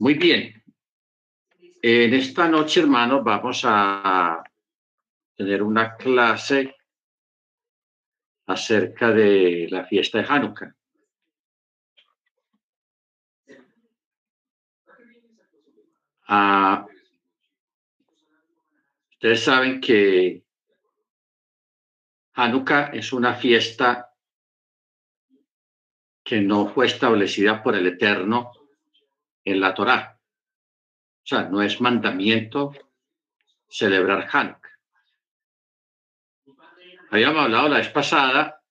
Muy bien. En esta noche, hermanos, vamos a tener una clase acerca de la fiesta de Hanukkah. Ah, ustedes saben que Hanukkah es una fiesta que no fue establecida por el Eterno en la Torá. O sea, no es mandamiento celebrar Hanukkah. Habíamos hablado la vez pasada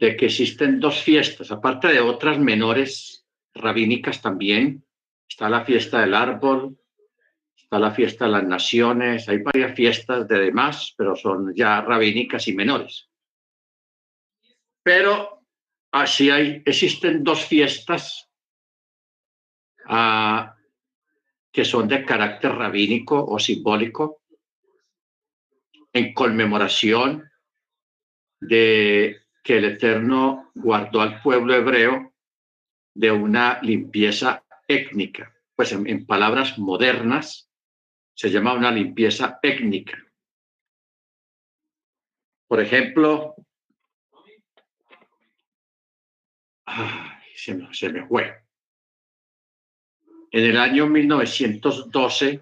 de que existen dos fiestas, aparte de otras menores rabínicas también. Está la fiesta del árbol, está la fiesta de las naciones, hay varias fiestas de demás, pero son ya rabínicas y menores. Pero así hay, existen dos fiestas que son de carácter rabínico o simbólico en conmemoración de que el Eterno guardó al pueblo hebreo de una limpieza étnica. Pues en, palabras modernas se llama una limpieza étnica. Por ejemplo, se, me, se me fue. En el año 1912,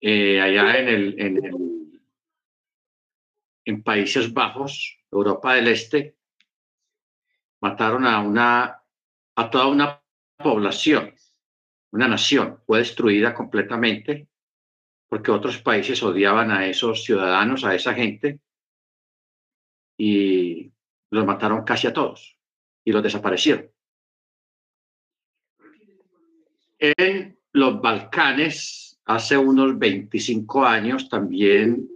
eh, allá en, el, en, en Países Bajos, Europa del Este, mataron a, una, a toda una población, una nación, fue destruida completamente porque otros países odiaban a esos ciudadanos, a esa gente, y los mataron casi a todos y los desaparecieron. En los Balcanes, hace unos 25 años, también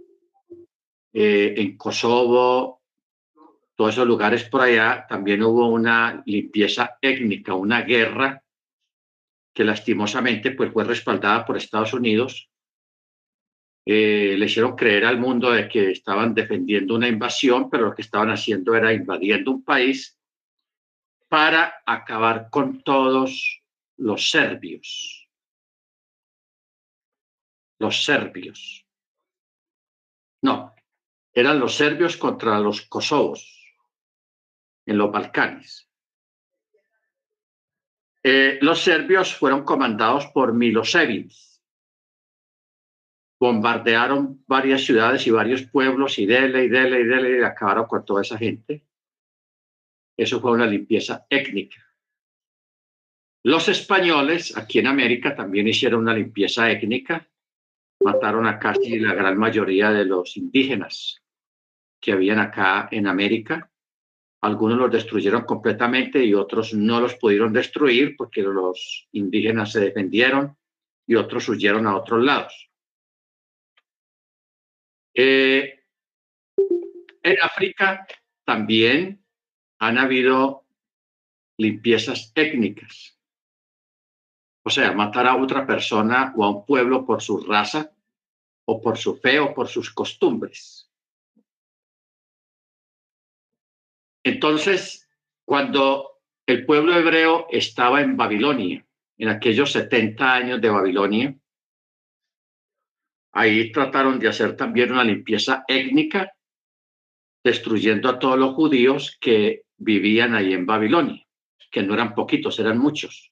eh, en Kosovo, todos esos lugares por allá, también hubo una limpieza étnica, una guerra que lastimosamente pues, fue respaldada por Estados Unidos. Eh, le hicieron creer al mundo de que estaban defendiendo una invasión, pero lo que estaban haciendo era invadiendo un país para acabar con todos los serbios. Los serbios. No, eran los serbios contra los kosovos en los Balcanes. Eh, los serbios fueron comandados por Milosevic. Bombardearon varias ciudades y varios pueblos y dele y dele y dele y acabaron con toda esa gente. Eso fue una limpieza étnica. Los españoles aquí en América también hicieron una limpieza étnica, mataron a casi la gran mayoría de los indígenas que habían acá en América. Algunos los destruyeron completamente y otros no los pudieron destruir porque los indígenas se defendieron y otros huyeron a otros lados. Eh, en África también han habido limpiezas étnicas. O sea, matar a otra persona o a un pueblo por su raza o por su fe o por sus costumbres. Entonces, cuando el pueblo hebreo estaba en Babilonia, en aquellos 70 años de Babilonia, ahí trataron de hacer también una limpieza étnica, destruyendo a todos los judíos que vivían ahí en Babilonia, que no eran poquitos, eran muchos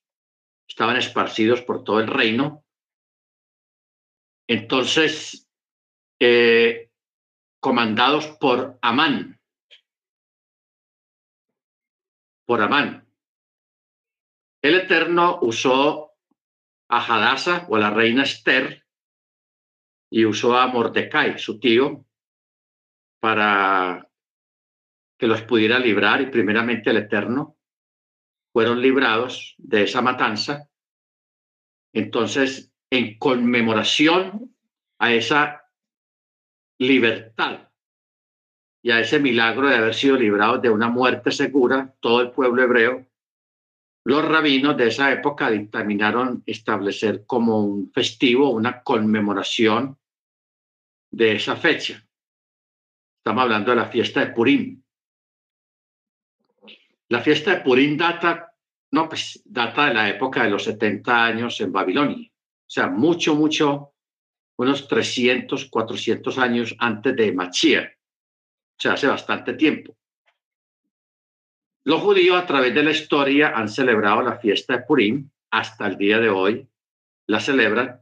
estaban esparcidos por todo el reino. Entonces, eh, comandados por Amán, por Amán. El Eterno usó a Hadassah o a la reina Esther y usó a Mordecai, su tío, para que los pudiera librar y primeramente el Eterno fueron librados de esa matanza. Entonces, en conmemoración a esa libertad y a ese milagro de haber sido librados de una muerte segura, todo el pueblo hebreo, los rabinos de esa época dictaminaron establecer como un festivo, una conmemoración de esa fecha. Estamos hablando de la fiesta de Purim. La fiesta de Purim data no, pues data de la época de los 70 años en Babilonia. O sea, mucho, mucho, unos 300, 400 años antes de Machía. O sea, hace bastante tiempo. Los judíos a través de la historia han celebrado la fiesta de Purim hasta el día de hoy. La celebran.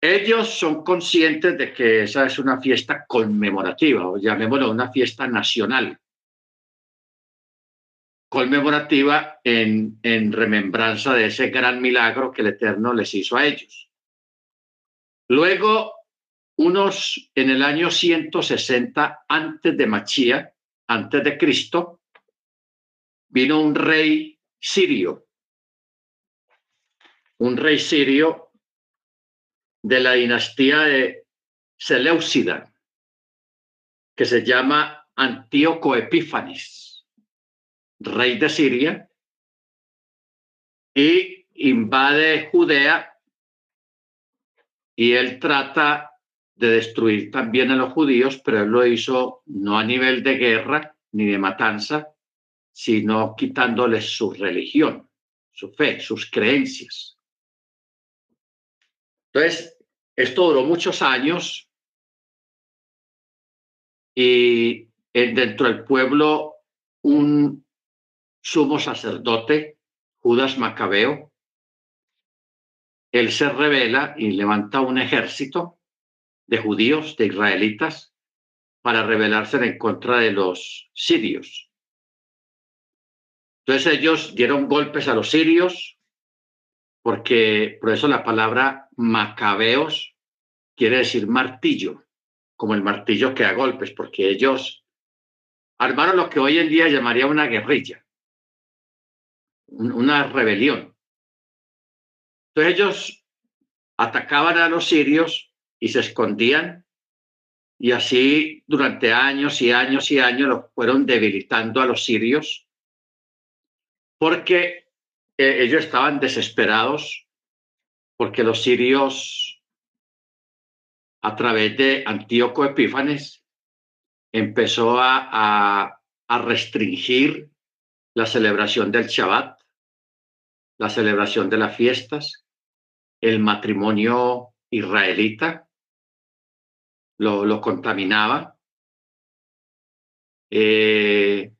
Ellos son conscientes de que esa es una fiesta conmemorativa, o llamémoslo una fiesta nacional conmemorativa en, remembranza de ese gran milagro que el Eterno les hizo a ellos. Luego, unos en el año 160 antes de Machía, antes de Cristo, vino un rey sirio, un rey sirio de la dinastía de Seleucida, que se llama Antíoco Epífanes rey de Siria, y invade Judea y él trata de destruir también a los judíos, pero él lo hizo no a nivel de guerra ni de matanza, sino quitándoles su religión, su fe, sus creencias. Entonces, esto duró muchos años y dentro del pueblo un sumo sacerdote, Judas Macabeo, él se revela y levanta un ejército de judíos, de israelitas, para rebelarse en contra de los sirios. Entonces ellos dieron golpes a los sirios, porque por eso la palabra macabeos quiere decir martillo, como el martillo que da golpes, porque ellos armaron lo que hoy en día llamaría una guerrilla una rebelión. Entonces ellos atacaban a los sirios y se escondían y así durante años y años y años los fueron debilitando a los sirios porque eh, ellos estaban desesperados porque los sirios a través de Antíoco Epífanes empezó a, a restringir la celebración del Shabbat, la celebración de las fiestas, el matrimonio israelita, lo, contaminaba. Eh,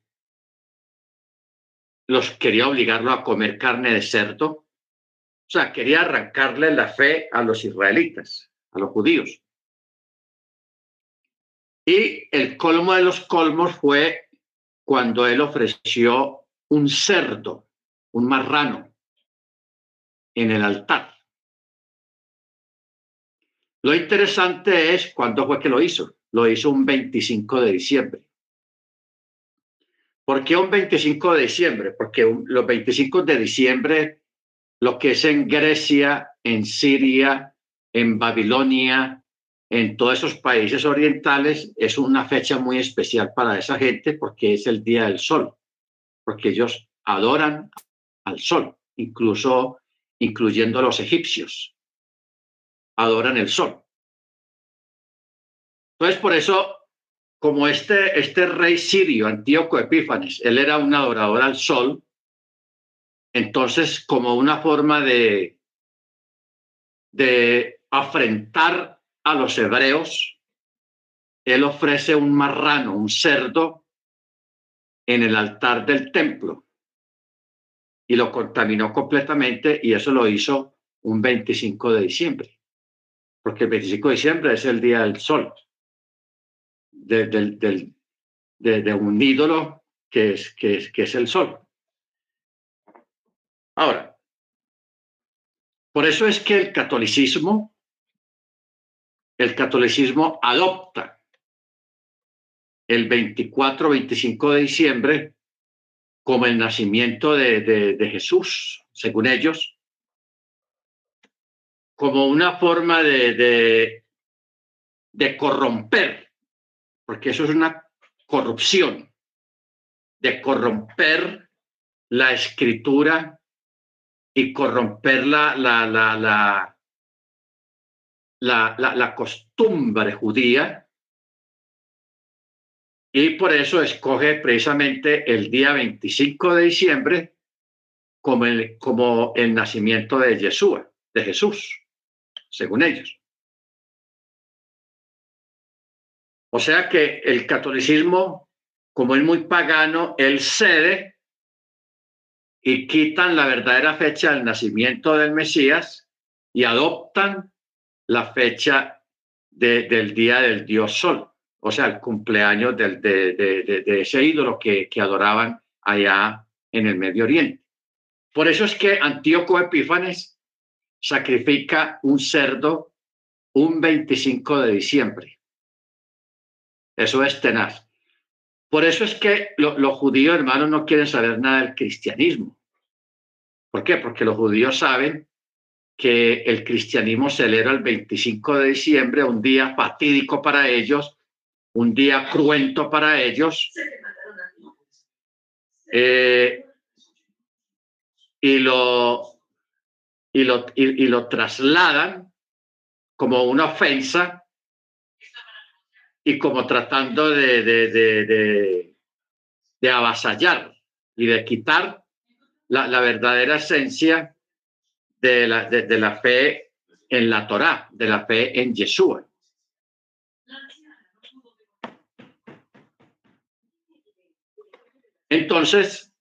los quería obligarlo a comer carne de cerdo. O sea, quería arrancarle la fe a los israelitas, a los judíos. Y el colmo de los colmos fue cuando él ofreció un cerdo, un marrano, en el altar. Lo interesante es cuándo fue que lo hizo. Lo hizo un 25 de diciembre. ¿Por qué un 25 de diciembre? Porque los 25 de diciembre, lo que es en Grecia, en Siria, en Babilonia, en todos esos países orientales, es una fecha muy especial para esa gente porque es el Día del Sol porque ellos adoran al sol, incluso incluyendo a los egipcios. Adoran el sol. Entonces, por eso, como este, este rey sirio, Antíoco Epífanes, él era un adorador al sol, entonces, como una forma de, de afrentar a los hebreos, él ofrece un marrano, un cerdo, en el altar del templo y lo contaminó completamente y eso lo hizo un 25 de diciembre, porque el 25 de diciembre es el día del sol, de, de, un ídolo que es, que, es, que es el sol. Ahora, por eso es que el catolicismo, el catolicismo adopta el 24-25 de diciembre como el nacimiento de, Jesús, según ellos, como una forma de, de, de corromper, porque eso es una corrupción, de corromper la escritura y corromper la, la, la, la, la, la costumbre judía y por eso escoge precisamente el día 25 de diciembre como el, como el nacimiento de Yeshua, de Jesús, según ellos. O sea que el catolicismo, como es muy pagano, él cede y quitan la verdadera fecha del nacimiento del Mesías y adoptan la fecha del día del dios Sol, o sea, el cumpleaños de, ese ídolo que, que adoraban allá en el Medio Oriente. Por eso es que Antíoco Epífanes sacrifica un cerdo un 25 de diciembre. Eso es tenaz. Por eso es que los judíos, hermanos, no quieren saber nada del cristianismo. ¿Por qué? Porque los judíos saben que el cristianismo celebra el 25 de diciembre, un día fatídico para ellos, un día cruento para ellos. Eh, y lo, y lo, y, lo trasladan como una ofensa y como tratando de, de, de, de, avasallar y de quitar la, la verdadera esencia de la, de, la fe en la Torá, de la fe en Yeshua. Entonces,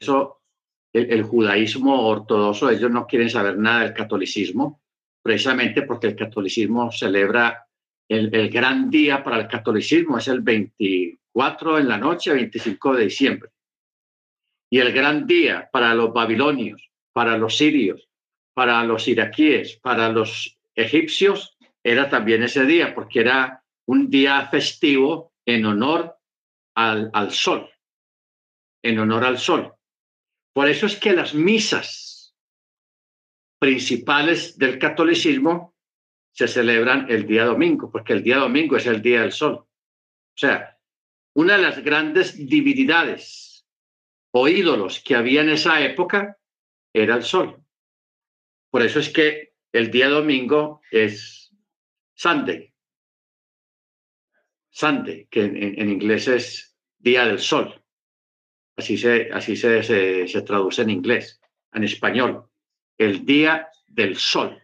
eso, el, judaísmo ortodoxo, ellos no quieren saber nada del catolicismo, precisamente porque el catolicismo celebra el, el gran día para el catolicismo, es el 24 en la noche, 25 de diciembre. Y el gran día para los babilonios, para los sirios, para los iraquíes, para los egipcios, era también ese día, porque era un día festivo en honor al, al sol, en honor al sol. Por eso es que las misas principales del catolicismo se celebran el día domingo, porque el día domingo es el día del sol. O sea, una de las grandes divinidades o ídolos que había en esa época era el sol. Por eso es que el día domingo es Sunday. Sunday, que en, inglés es día del sol. Así se, así se, se, traduce en inglés, en español, el día del sol.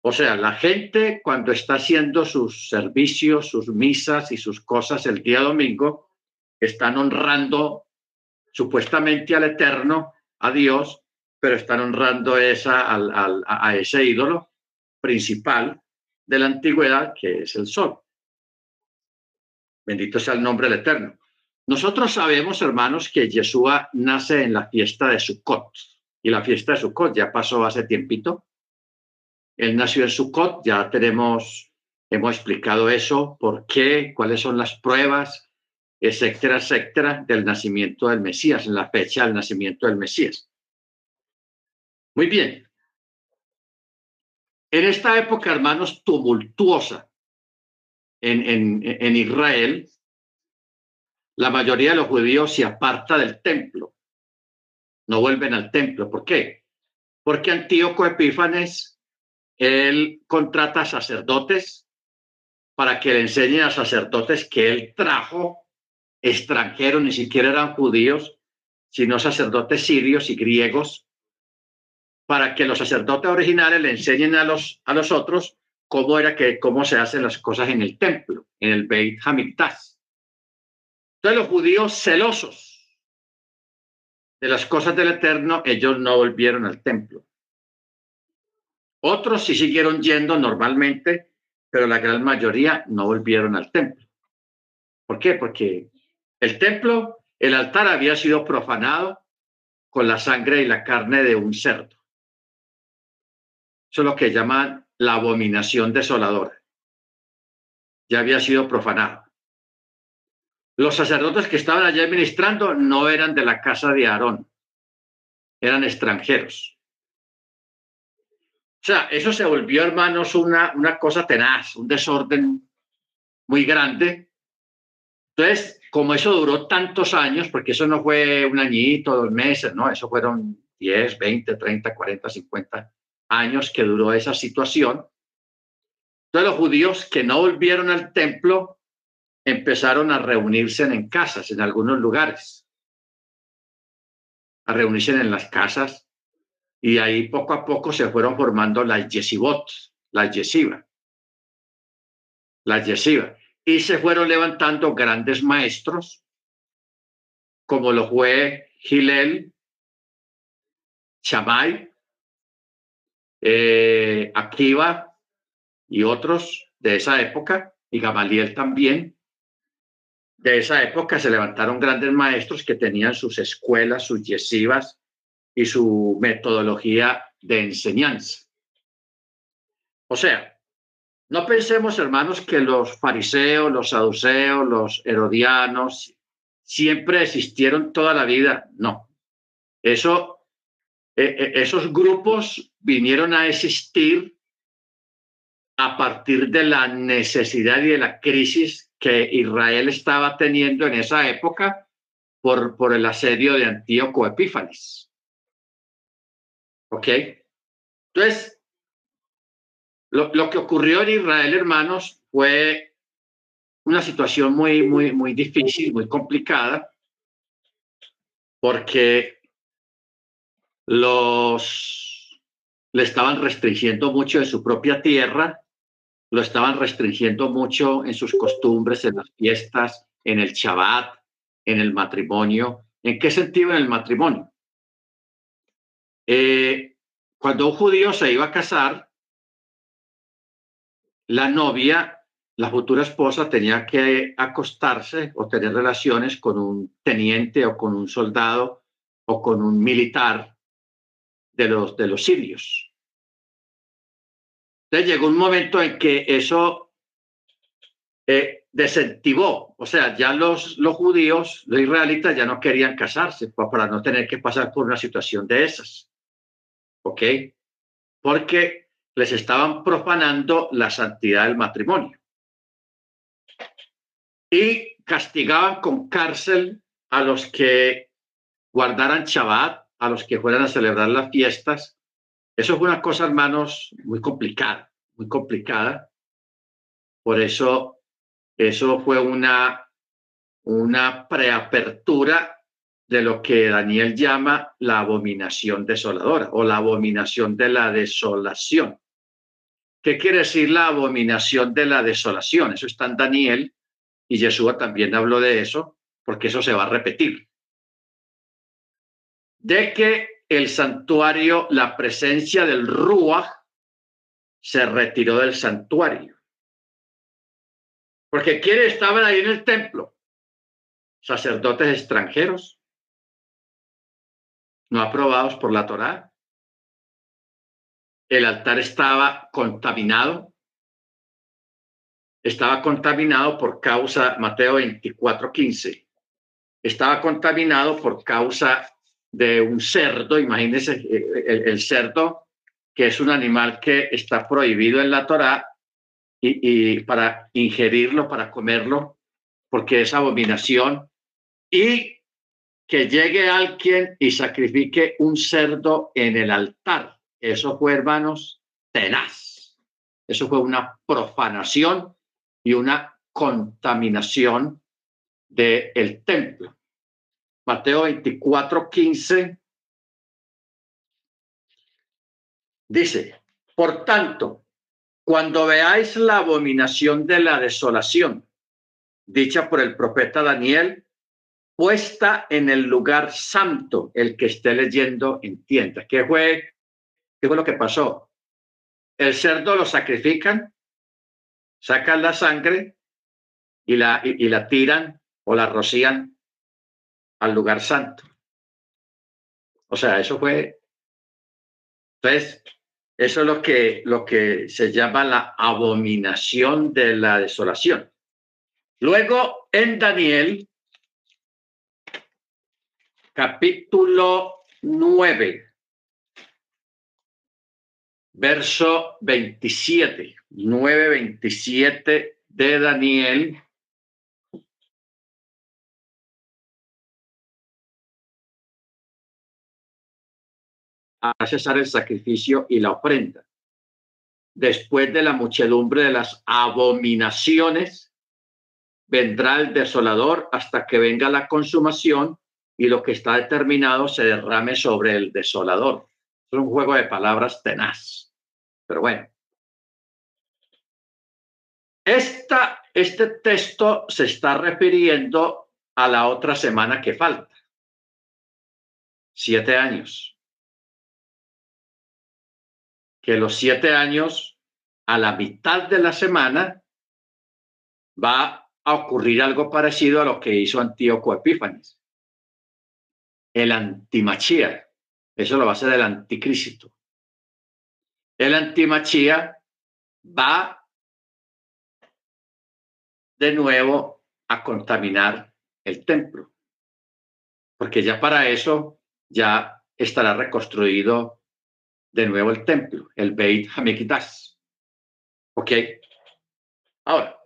O sea, la gente cuando está haciendo sus servicios, sus misas y sus cosas el día domingo, están honrando supuestamente al Eterno, a Dios, pero están honrando esa, al, a ese ídolo principal de la antigüedad, que es el sol. Bendito sea el nombre del Eterno. Nosotros sabemos, hermanos, que Yeshua nace en la fiesta de Sukkot. Y la fiesta de Sukkot ya pasó hace tiempito. Él nació en Sukkot, ya tenemos, hemos explicado eso, por qué, cuáles son las pruebas, etcétera, etcétera, del nacimiento del Mesías, en la fecha del nacimiento del Mesías. Muy bien. En esta época, hermanos, tumultuosa en, Israel, la mayoría de los judíos se aparta del templo, no vuelven al templo. ¿Por qué? Porque Antíoco Epífanes, él contrata sacerdotes para que le enseñen a sacerdotes que él trajo extranjeros, ni siquiera eran judíos, sino sacerdotes sirios y griegos, para que los sacerdotes originales le enseñen a los, a los otros cómo era que, cómo se hacen las cosas en el templo, en el Beit Hamikdash. Entonces los judíos celosos de las cosas del Eterno, ellos no volvieron al templo. Otros sí siguieron yendo normalmente, pero la gran mayoría no volvieron al templo. ¿Por qué? Porque el templo, el altar había sido profanado con la sangre y la carne de un cerdo. Eso es lo que llaman la abominación desoladora. Ya había sido profanado. Los sacerdotes que estaban allí administrando no eran de la casa de Aarón, eran extranjeros. O sea, eso se volvió, hermanos, una, una cosa tenaz, un desorden muy grande. Entonces, como eso duró tantos años, porque eso no fue un añito, dos meses, no, eso fueron 10, 20, 30, 40, 50 años que duró esa situación. Entonces los judíos que no volvieron al templo empezaron a reunirse en casas, en algunos lugares, a reunirse en las casas, y ahí poco a poco se fueron formando las yesivot, las yesivas, las yesivas, y se fueron levantando grandes maestros, como lo fue Gilel, Chamay, eh, y otros de esa época, y Gamaliel también, de esa época se levantaron grandes maestros que tenían sus escuelas, sus yesivas y su metodología de enseñanza. O sea, no pensemos, hermanos, que los fariseos, los saduceos, los herodianos siempre existieron toda la vida. No. Eso, e, e, esos grupos vinieron a existir a partir de la necesidad y de la crisis que Israel estaba teniendo en esa época por, por el asedio de Antíoco Epífanes. ¿Ok? Entonces, lo, lo, que ocurrió en Israel, hermanos, fue una situación muy, muy, muy difícil, muy complicada, porque los le estaban restringiendo mucho de su propia tierra lo estaban restringiendo mucho en sus costumbres, en las fiestas, en el Shabbat, en el matrimonio. ¿En qué sentido en el matrimonio? Eh, cuando un judío se iba a casar, la novia, la futura esposa, tenía que acostarse o tener relaciones con un teniente o con un soldado o con un militar de los, de los sirios. Entonces llegó un momento en que eso eh, o sea, ya los, los judíos, los israelitas ya no querían casarse para no tener que pasar por una situación de esas. ¿Ok? Porque les estaban profanando la santidad del matrimonio. Y castigaban con cárcel a los que guardaran Shabbat, a los que fueran a celebrar las fiestas eso fue una cosa, hermanos, muy complicada, muy complicada. Por eso, eso fue una, una preapertura de lo que Daniel llama la abominación desoladora o la abominación de la desolación. ¿Qué quiere decir la abominación de la desolación? Eso está en Daniel y Yeshua también habló de eso, porque eso se va a repetir. De que el santuario, la presencia del Ruach se retiró del santuario. Porque quiere estaban ahí en el templo sacerdotes extranjeros, no aprobados por la Torá. El altar estaba contaminado. Estaba contaminado por causa, Mateo 24, 15. Estaba contaminado por causa de un cerdo, imagínense eh, el, cerdo, que es un animal que está prohibido en la Torá y, para ingerirlo, para comerlo, porque es abominación, y que llegue alguien y sacrifique un cerdo en el altar. Eso fue, hermanos, tenaz. Eso fue una profanación y una contaminación del templo. Mateo 24, 15, dice, por tanto, cuando veáis la abominación de la desolación, dicha por el profeta Daniel, puesta en el lugar santo, el que esté leyendo entienda. ¿Qué fue, qué fue lo que pasó? El cerdo lo sacrifican, sacan la sangre y la, y la tiran o la rocían al lugar santo. O sea, eso fue. Entonces, eso es lo que, lo que se llama la abominación de la desolación. Luego, en Daniel, capítulo 9, verso 27, 9, 27 de Daniel. A cesar el sacrificio y la ofrenda. Después de la muchedumbre de las abominaciones vendrá el desolador hasta que venga la consumación y lo que está determinado se derrame sobre el desolador. Es un juego de palabras tenaz. Pero bueno. Esta, este texto se está refiriendo a la otra semana que falta. Siete años. Que los siete años, a la mitad de la semana, va a ocurrir algo parecido a lo que hizo Antíoco Epífanes. El antimachía. Eso lo va a hacer el anticristo. El antimachía va de nuevo a contaminar el templo. Porque ya para eso ya estará reconstruido de nuevo el templo, el Beit Hamikdash. ¿Ok? Ahora,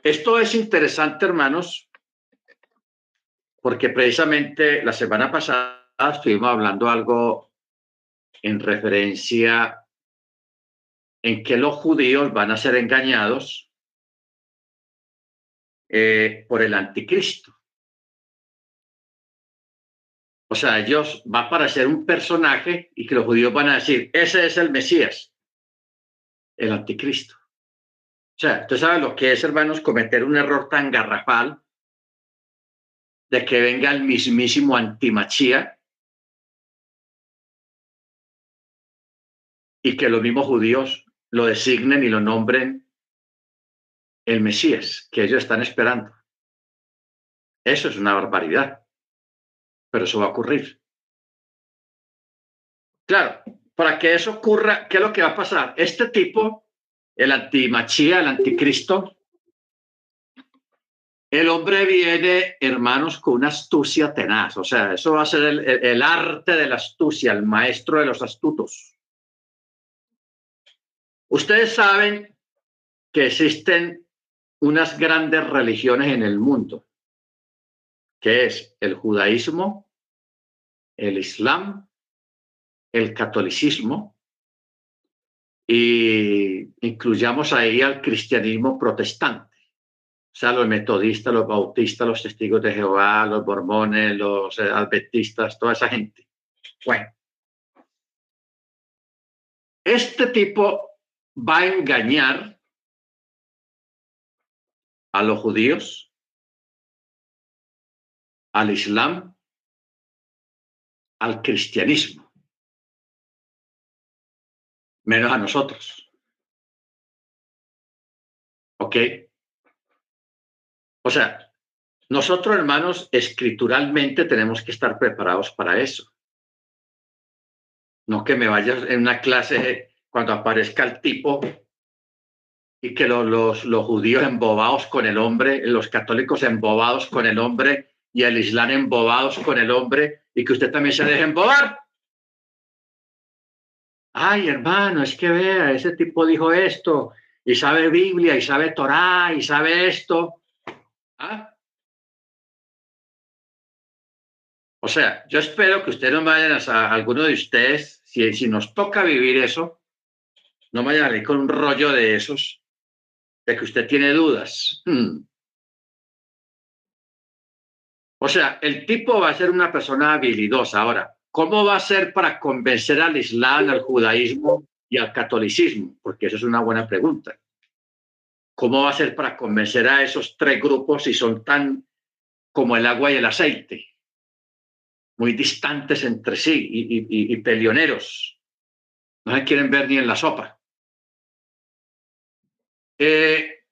esto es interesante, hermanos, porque precisamente la semana pasada estuvimos hablando algo en referencia en que los judíos van a ser engañados eh, por el anticristo. O sea, ellos va a aparecer un personaje y que los judíos van a decir, ese es el Mesías, el anticristo. O sea, usted sabe lo que es, hermanos, cometer un error tan garrafal de que venga el mismísimo antimachía y que los mismos judíos lo designen y lo nombren el Mesías que ellos están esperando. Eso es una barbaridad, pero eso va a ocurrir. Claro, para que eso ocurra, ¿qué es lo que va a pasar? Este tipo el antimachía, el anticristo. El hombre viene, hermanos, con una astucia tenaz. O sea, eso va a ser el, arte de la astucia, el maestro de los astutos. Ustedes saben que existen unas grandes religiones en el mundo, que es el judaísmo, el islam, el catolicismo y incluyamos ahí al cristianismo protestante, o sea, los metodistas, los bautistas, los testigos de Jehová, los mormones, los eh, adventistas, toda esa gente. Bueno, este tipo va a engañar a los judíos, al islam, al cristianismo menos a nosotros. ¿Ok? O sea, nosotros, hermanos, escrituralmente tenemos que estar preparados para eso. No que me vayas en una clase cuando aparezca el tipo y que los, los, los judíos embobados con el hombre, los católicos embobados con el hombre y el islam embobados con el hombre y que usted también se deje embobar ay hermano, es que vea, ese tipo dijo esto, y sabe Biblia, y sabe Torah, y sabe esto. ¿Ah? O sea, yo espero que ustedes no vayan a, alguno de ustedes, si, si nos toca vivir eso, no vayan a ir con un rollo de esos, de que usted tiene dudas. Hmm. O sea, el tipo va a ser una persona habilidosa. Ahora, ¿Cómo va a ser para convencer al Islam, al judaísmo y al catolicismo? Porque eso es una buena pregunta. ¿Cómo va a ser para convencer a esos tres grupos si son tan como el agua y el aceite? Muy distantes entre sí y, y, peleoneros. No se quieren ver ni en la sopa. Eh,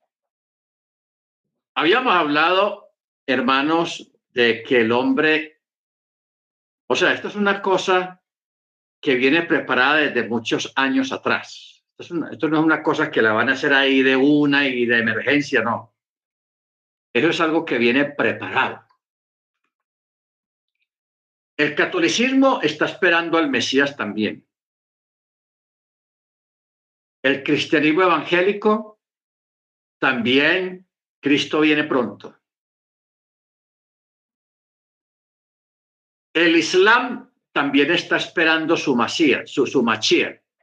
habíamos hablado, hermanos, de que el hombre o sea, esto es una cosa que viene preparada desde muchos años atrás. Esto, no es una cosa que la van a hacer ahí de una y de emergencia, no. Eso es algo que viene preparado. El catolicismo está esperando al Mesías también. El cristianismo evangélico también, Cristo viene pronto. El Islam también está esperando su Masía, su, su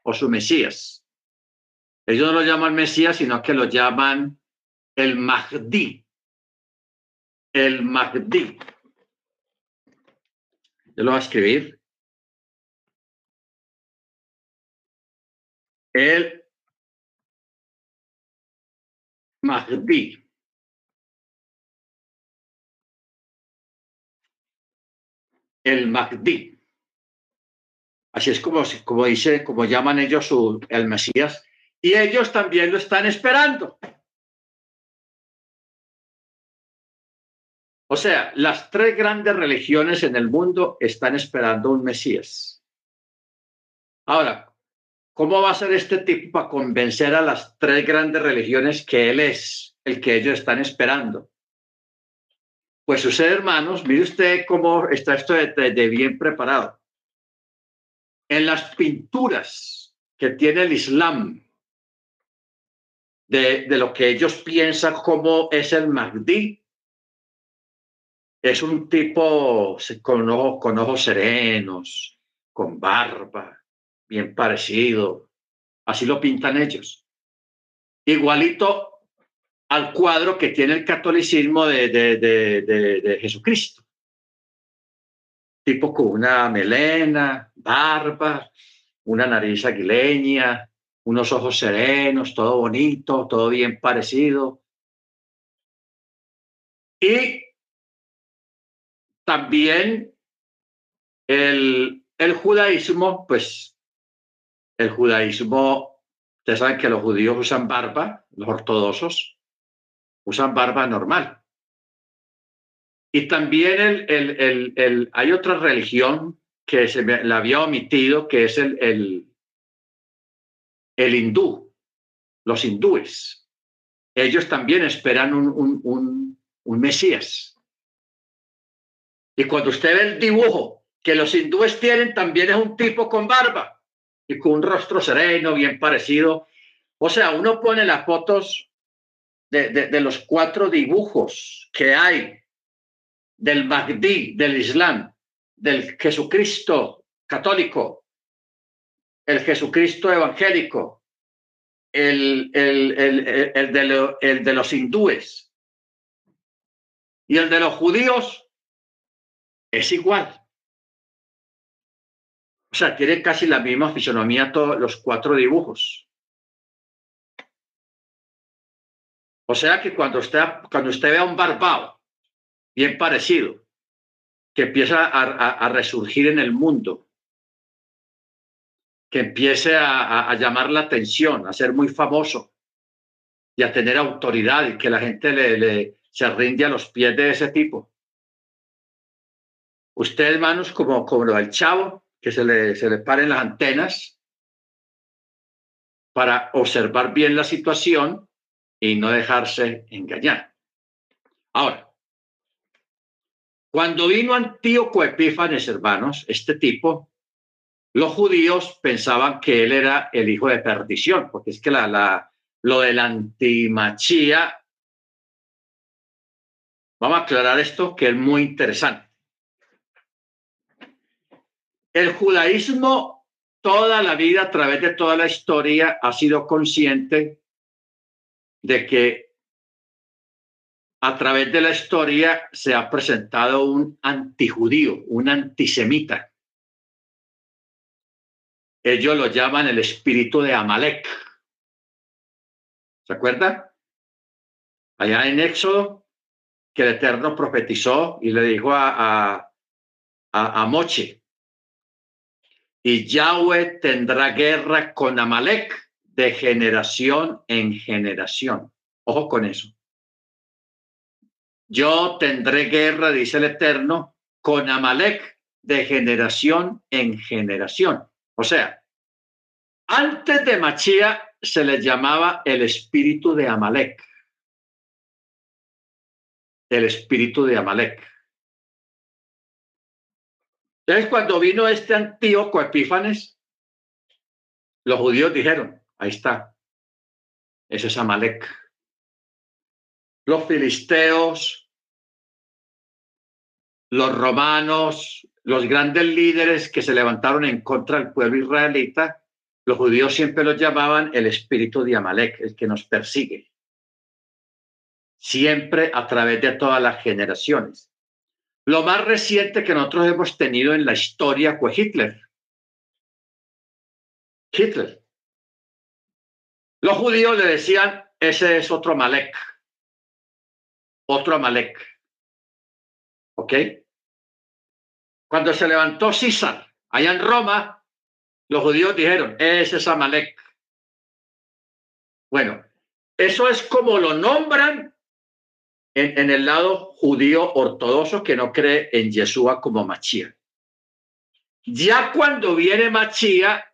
o su Mesías. Ellos no lo llaman Mesías, sino que lo llaman el Mahdi. El Mahdi. Yo lo voy a escribir. El Mahdi. El Mahdi. Así es como, como dice, como llaman ellos su, el Mesías, y ellos también lo están esperando. O sea, las tres grandes religiones en el mundo están esperando un Mesías. Ahora, ¿cómo va a ser este tipo para convencer a las tres grandes religiones que Él es el que ellos están esperando? Pues sus hermanos, mire usted cómo está esto de bien preparado en las pinturas que tiene el Islam de, lo que ellos piensan como es el Mahdi, es un tipo con ojos, con ojos serenos, con barba, bien parecido. Así lo pintan ellos. Igualito al cuadro que tiene el catolicismo de, de Jesucristo tipo con una melena, barba, una nariz aguileña, unos ojos serenos, todo bonito, todo bien parecido. Y también el, el judaísmo, pues el judaísmo, ustedes saben que los judíos usan barba, los ortodoxos usan barba normal. Y también el, el, el, hay otra religión que se me la había omitido, que es el, el, el hindú, los hindúes. Ellos también esperan un, un, un, un Mesías. Y cuando usted ve el dibujo que los hindúes tienen, también es un tipo con barba y con un rostro sereno, bien parecido. O sea, uno pone las fotos de, de, los cuatro dibujos que hay del Mahdi del Islam, del Jesucristo católico, el Jesucristo evangélico, el, el, el, el de, el de los hindúes y el de los judíos es igual. O sea, tiene casi la misma fisonomía todos los cuatro dibujos. O sea que cuando usted, cuando usted vea un barbado bien parecido, que empieza a, resurgir en el mundo, que empiece a, llamar la atención, a ser muy famoso y a tener autoridad y que la gente le, se rinde a los pies de ese tipo. Usted, hermanos, como, como lo del chavo, que se le, se le paren las antenas para observar bien la situación y no dejarse engañar. Ahora, cuando vino Antíoco Epífanes, hermanos, este tipo, los judíos pensaban que él era el hijo de perdición, porque es que la, la, lo de la antimachía, vamos a aclarar esto que es muy interesante. El judaísmo toda la vida, a través de toda la historia, ha sido consciente de que a través de la historia se ha presentado un antijudío, un antisemita. Ellos lo llaman el espíritu de Amalek. ¿Se acuerda? Allá en Éxodo, que el Eterno profetizó y le dijo a, a, a, Moche, y Yahweh tendrá guerra con Amalek de generación en generación. Ojo con eso. Yo tendré guerra, dice el Eterno, con Amalek de generación en generación. O sea, antes de Machía se le llamaba el espíritu de Amalek. El espíritu de Amalek. Entonces, cuando vino este Antíoco Epífanes, los judíos dijeron, ahí está, ese es Amalek los filisteos, los romanos, los grandes líderes que se levantaron en contra del pueblo israelita, los judíos siempre los llamaban el espíritu de Amalek, el que nos persigue. siempre a través de todas las generaciones. Lo más reciente que nosotros hemos tenido en la historia fue Hitler. Hitler. Los judíos le decían, ese es otro Amalek. Otro Amalek. ¿Ok? Cuando se levantó César allá en Roma, los judíos dijeron, ese es Amalek. Bueno, eso es como lo nombran en, el lado judío ortodoxo que no cree en Yeshua como Machía. Ya cuando viene Machía,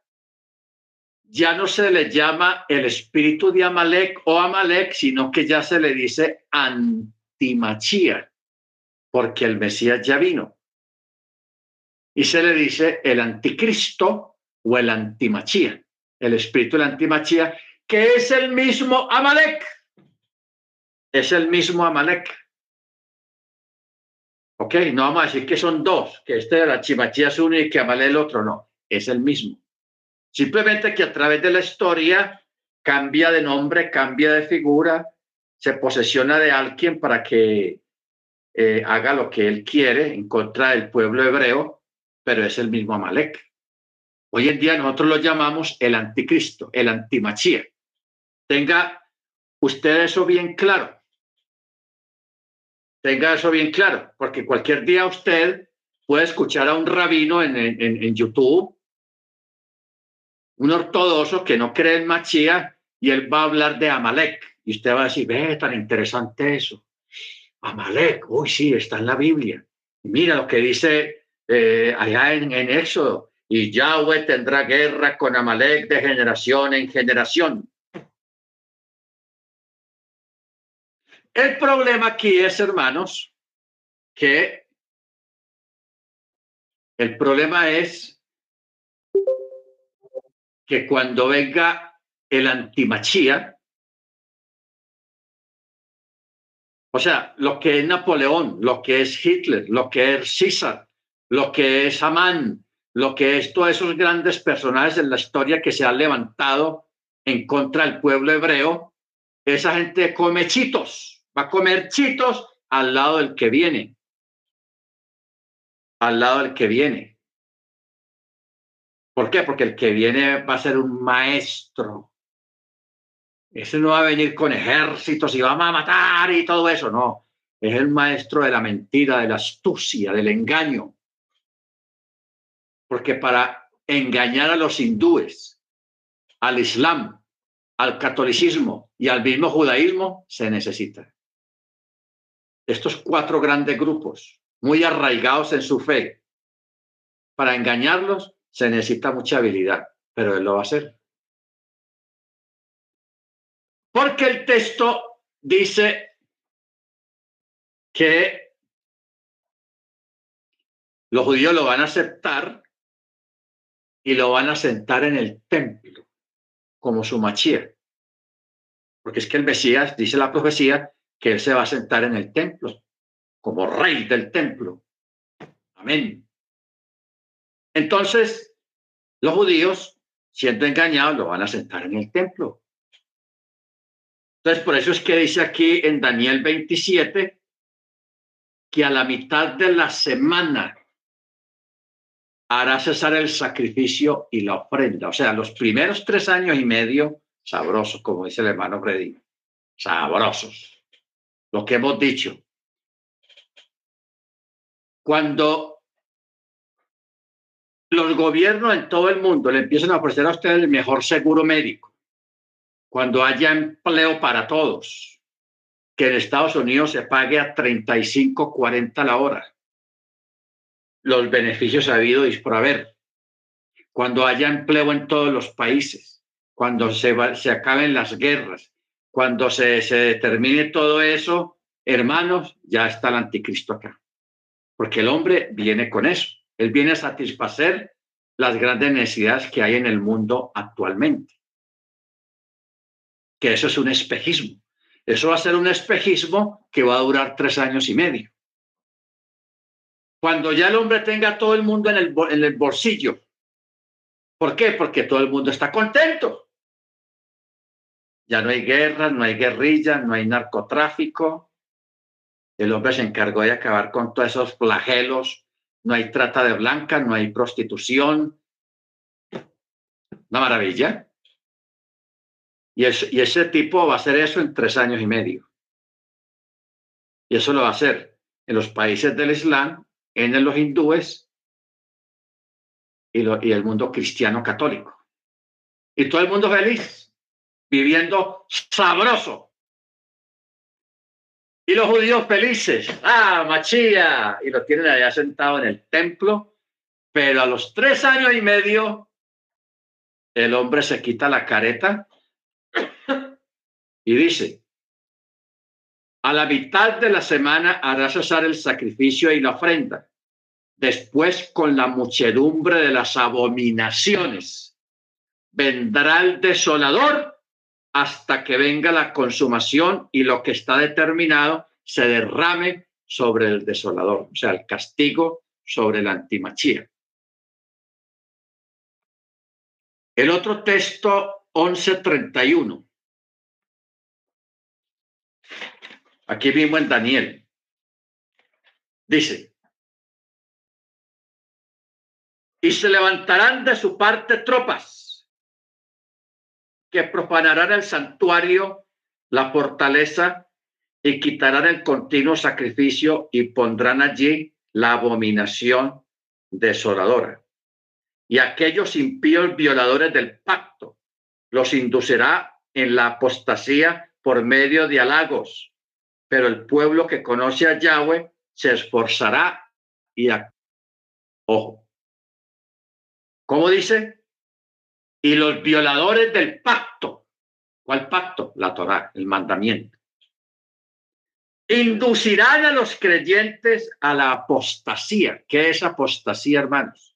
ya no se le llama el espíritu de Amalek o Amalek, sino que ya se le dice antimachía, porque el Mesías ya vino. Y se le dice el anticristo o el antimachía, el espíritu del antimachía, que es el mismo Amalek. Es el mismo Amalek. Ok, no vamos a decir que son dos, que este de la chimachía es uno y que Amalek el otro, no, es el mismo. Simplemente que a través de la historia cambia de nombre, cambia de figura, se posesiona de alguien para que eh, haga lo que él quiere en contra del pueblo hebreo, pero es el mismo Amalek. Hoy en día nosotros lo llamamos el anticristo, el antimachía. Tenga usted eso bien claro. Tenga eso bien claro, porque cualquier día usted puede escuchar a un rabino en, en, YouTube, un ortodoxo que no cree en Machía, y él va a hablar de Amalek. Y usted va a decir, ve, tan interesante eso. Amalek, uy, sí, está en la Biblia. Mira lo que dice eh, allá en, en Éxodo. Y Yahweh tendrá guerra con Amalek de generación en generación. El problema aquí es, hermanos, que el problema es que cuando venga el antimachía, o sea, lo que es Napoleón, lo que es Hitler, lo que es César, lo que es Amán, lo que es todos esos grandes personajes en la historia que se han levantado en contra del pueblo hebreo, esa gente come chitos va a comer chitos al lado del que viene. Al lado del que viene. ¿Por qué? Porque el que viene va a ser un maestro. Ese no va a venir con ejércitos y vamos a matar y todo eso, no. Es el maestro de la mentira, de la astucia, del engaño. Porque para engañar a los hindúes, al islam, al catolicismo y al mismo judaísmo, se necesita estos cuatro grandes grupos, muy arraigados en su fe, para engañarlos se necesita mucha habilidad, pero él lo va a hacer. Porque el texto dice que los judíos lo van a aceptar y lo van a sentar en el templo como su machía. Porque es que el Mesías, dice la profecía, que Él se va a sentar en el templo como rey del templo. Amén. Entonces, los judíos, siendo engañados, lo van a sentar en el templo. Entonces, por eso es que dice aquí en Daniel 27 que a la mitad de la semana hará cesar el sacrificio y la ofrenda. O sea, los primeros tres años y medio, sabrosos, como dice el hermano Freddy, sabrosos lo que hemos dicho. Cuando los gobiernos en todo el mundo le empiezan a ofrecer a ustedes el mejor seguro médico, cuando haya empleo para todos, que en Estados Unidos se pague a 35, 40 la hora, los beneficios ha habido y por haber, cuando haya empleo en todos los países, cuando se, se acaben las guerras, cuando se, se termine todo eso, hermanos, ya está el anticristo acá. Porque el hombre viene con eso. Él viene a satisfacer las grandes necesidades que hay en el mundo actualmente. Que eso es un espejismo. Eso va a ser un espejismo que va a durar tres años y medio. Cuando ya el hombre tenga todo el mundo en el, en el bolsillo. ¿Por qué? Porque todo el mundo está contento. ya no hay guerra, no hay guerrilla, no hay narcotráfico. El hombre se encargó de acabar con todos esos flagelos. No hay trata de blanca, no hay prostitución. Una maravilla. Y, y ese tipo va a hacer eso en tres años y medio. Y eso lo va a hacer en los países del Islam, en los hindúes y, y el mundo cristiano católico. Y todo el mundo feliz, viviendo sabroso. Y los judíos felices, ah, machía, y lo tienen allá sentado en el templo, pero a los tres años y medio, el hombre se quita la careta y dice, a la mitad de la semana hará cesar el sacrificio y la ofrenda. Después, con la muchedumbre de las abominaciones, vendrá el desolador hasta que venga la consumación y lo que está determinado se derrame sobre el desolador, o sea, el castigo sobre la antimachía. El otro texto 1131 Aquí mismo en Daniel. Dice, y se levantarán de su parte tropas que profanarán el santuario, la fortaleza y quitarán el continuo sacrificio y pondrán allí la abominación desoladora. Y aquellos impíos violadores del pacto los inducirá en la apostasía por medio de halagos pero el pueblo que conoce a Yahweh se esforzará y a... ojo. ¿Cómo dice? Y los violadores del pacto. ¿Cuál pacto? La Torá, el mandamiento. Inducirán a los creyentes a la apostasía. ¿Qué es apostasía, hermanos?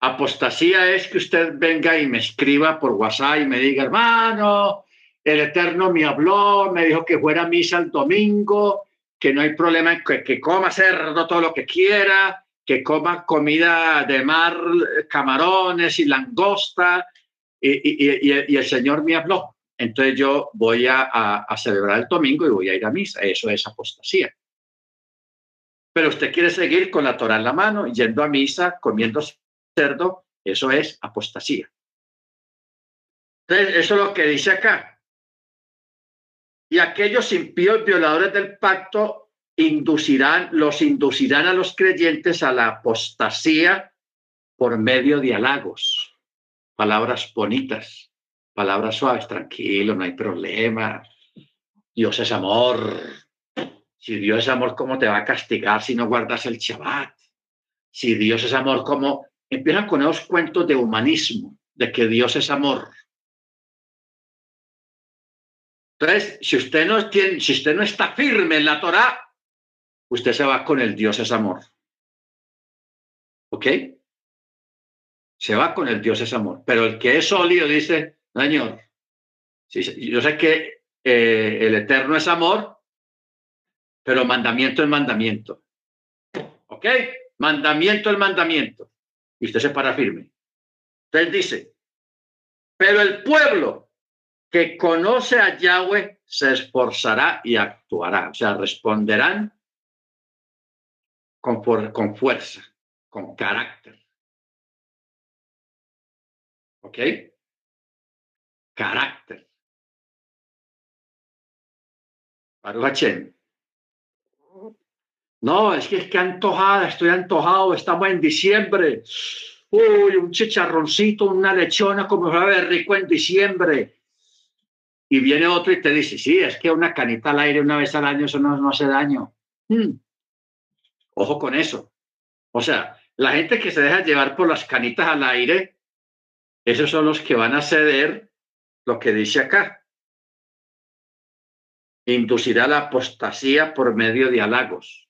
Apostasía es que usted venga y me escriba por WhatsApp y me diga, hermano, el Eterno me habló, me dijo que fuera a misa el domingo, que no hay problema en que, coma cerdo todo lo que quiera, que coma comida de mar, camarones y langosta, y, el Señor me habló. Entonces yo voy a, celebrar el domingo y voy a ir a misa. Eso es apostasía. Pero usted quiere seguir con la Torah en la mano, yendo a misa, comiendo cerdo, eso es apostasía. Entonces, eso es lo que dice acá y aquellos impíos violadores del pacto inducirán, los inducirán a los creyentes a la apostasía por medio de halagos, palabras bonitas, palabras suaves, tranquilo, no hay problema. Dios es amor. Si Dios es amor, ¿cómo te va a castigar si no guardas el Shabbat? Si Dios es amor, ¿cómo? Empiezan con esos cuentos de humanismo, de que Dios es amor. Entonces, si usted no tiene, si usted no está firme en la Torah, usted se va con el Dios es amor. ¿Ok? Se va con el Dios es amor. Pero el que es sólido dice, Señor, yo sé que eh, el eterno es amor, pero mandamiento es mandamiento. ¿Ok? Mandamiento es mandamiento. Y usted se para firme. Entonces dice, pero el pueblo que conoce a Yahweh se esforzará y actuará, o sea, responderán con, con fuerza, con carácter. ¿Ok? Carácter. No, es que es que antojada, estoy antojado, estamos en diciembre. Uy, un chicharroncito, una lechona, como a ver rico en diciembre y viene otro y te dice, sí, es que una canita al aire una vez al año, eso no, no hace daño. Hmm. Ojo con eso. O sea, la gente que se deja llevar por las canitas al aire, esos son los que van a ceder lo que dice acá. Inducirá la apostasía por medio de halagos.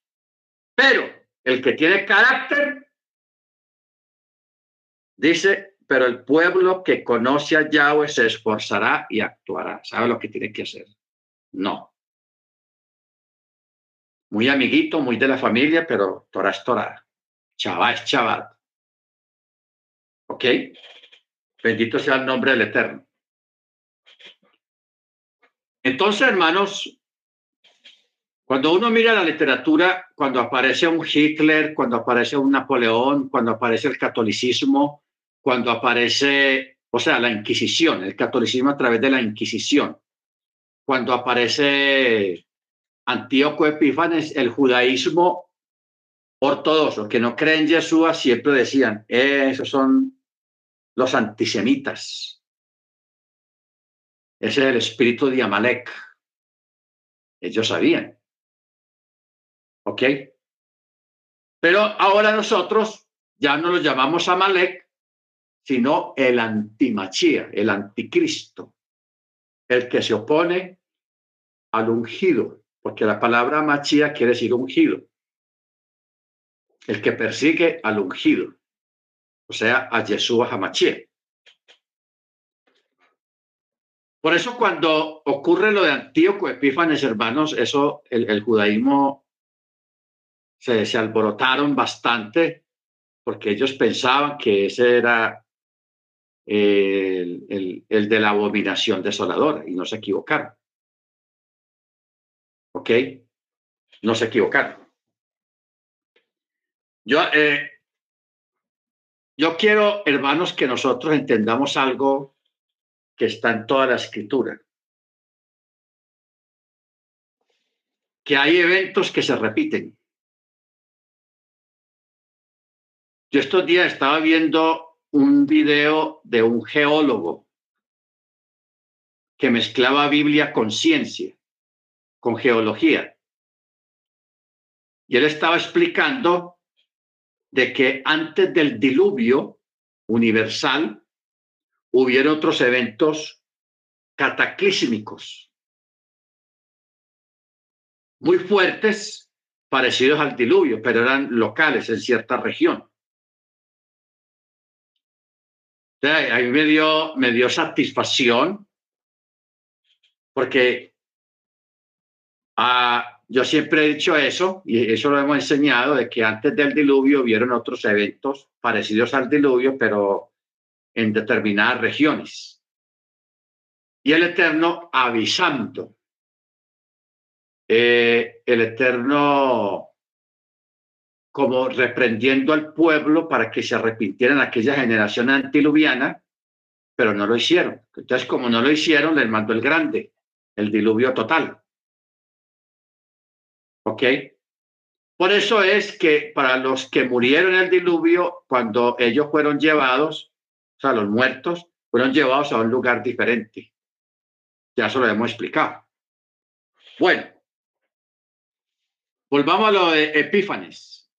Pero el que tiene carácter, dice, pero el pueblo que conoce a Yahweh se esforzará y actuará. ¿Sabe lo que tiene que hacer? No. Muy amiguito, muy de la familia, pero Torah es Torah. Chavá es Chabat. ¿Ok? Bendito sea el nombre del Eterno. Entonces, hermanos, cuando uno mira la literatura, cuando aparece un Hitler, cuando aparece un Napoleón, cuando aparece el catolicismo, cuando aparece, o sea, la Inquisición, el catolicismo a través de la Inquisición, cuando aparece Antíoco Epífanes, el judaísmo ortodoxo, que no creen en Yeshua, siempre decían, esos son los antisemitas. Ese es el espíritu de Amalek. Ellos sabían. ¿Ok? Pero ahora nosotros ya no lo llamamos Amalek, sino el antimachía, el anticristo, el que se opone al ungido, porque la palabra machía quiere decir ungido, el que persigue al ungido, o sea, a Yeshua Hamachía. Por eso cuando ocurre lo de Antíoco Epífanes, hermanos, eso, el, judaísmo se, se, alborotaron bastante porque ellos pensaban que ese era el, el, de la abominación desoladora y no se equivocaron. ¿Ok? No se equivocaron. Yo, eh, yo quiero, hermanos, que nosotros entendamos algo que está en toda la escritura. Que hay eventos que se repiten. Yo estos días estaba viendo un video de un geólogo que mezclaba Biblia con ciencia, con geología. Y él estaba explicando de que antes del diluvio universal, hubieron otros eventos cataclísmicos muy fuertes, parecidos al diluvio, pero eran locales en cierta región. ahí me dio, me dio satisfacción porque ah, yo siempre he dicho eso, y eso lo hemos enseñado, de que antes del diluvio hubieron otros eventos parecidos al diluvio, pero en determinadas regiones. Y el Eterno avisando, eh, el Eterno como reprendiendo al pueblo para que se arrepintieran aquella generación antiluviana, pero no lo hicieron. Entonces, como no lo hicieron, les mandó el grande, el diluvio total. ¿Ok? Por eso es que para los que murieron en el diluvio, cuando ellos fueron llevados, o sea, los muertos, fueron llevados a un lugar diferente. Ya eso lo hemos explicado. Bueno, volvamos a lo de Epífanes.